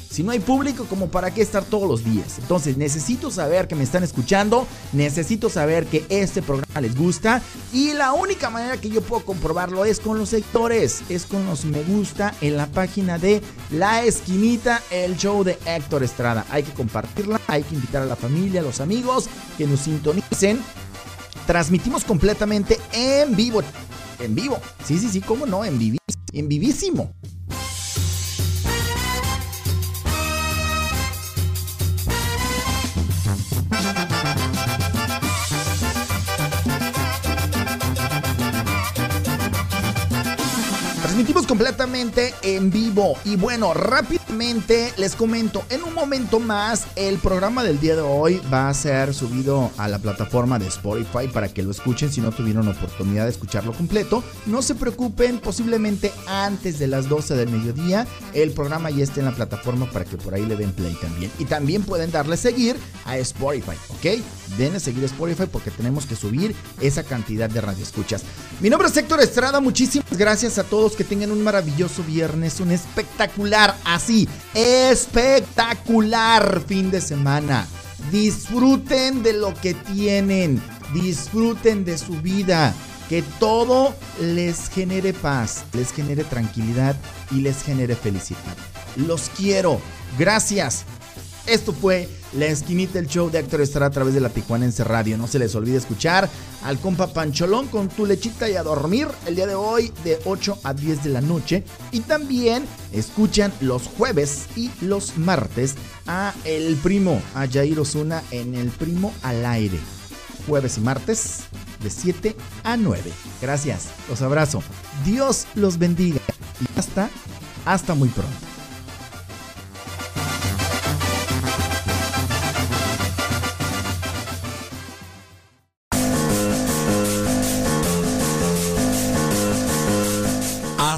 Si no hay público, como para qué estar todos los días. Entonces necesito saber que me están escuchando, necesito saber que este programa les gusta y la única manera que yo puedo comprobarlo es con los sectores, es con los me gusta en la página de La Esquinita, el show de Héctor Estrada. Hay que compartirla, hay que invitar a la familia, a los amigos que nos sintonicen. Transmitimos completamente en vivo. En vivo. Sí, sí, sí, cómo no, en vivísimo. En vivísimo. Transmitimos completamente en vivo y bueno, rápidamente les comento, en un momento más el programa del día de hoy va a ser subido a la plataforma de Spotify para que lo escuchen si no tuvieron oportunidad de escucharlo completo. No se preocupen, posiblemente antes de las 12 del mediodía el programa ya esté en la plataforma para que por ahí le den play también. Y también pueden darle seguir a Spotify, ¿ok? Denle seguir a Spotify porque tenemos que subir esa cantidad de radioescuchas. Mi nombre es Héctor Estrada, muchísimas gracias a todos que tengan un maravilloso viernes, un espectacular, así, espectacular fin de semana. Disfruten de lo que tienen, disfruten de su vida, que todo les genere paz, les genere tranquilidad y les genere felicidad. Los quiero, gracias. Esto fue La Esquinita, el show de Héctor Estrada a través de la Tijuanense Radio. No se les olvide escuchar al compa Pancholón con tu lechita y a dormir el día de hoy de 8 a 10 de la noche. Y también escuchan los jueves y los martes a el primo, a Jair Osuna en el primo al aire. Jueves y martes de 7 a 9. Gracias, los abrazo. Dios los bendiga y hasta, hasta muy pronto.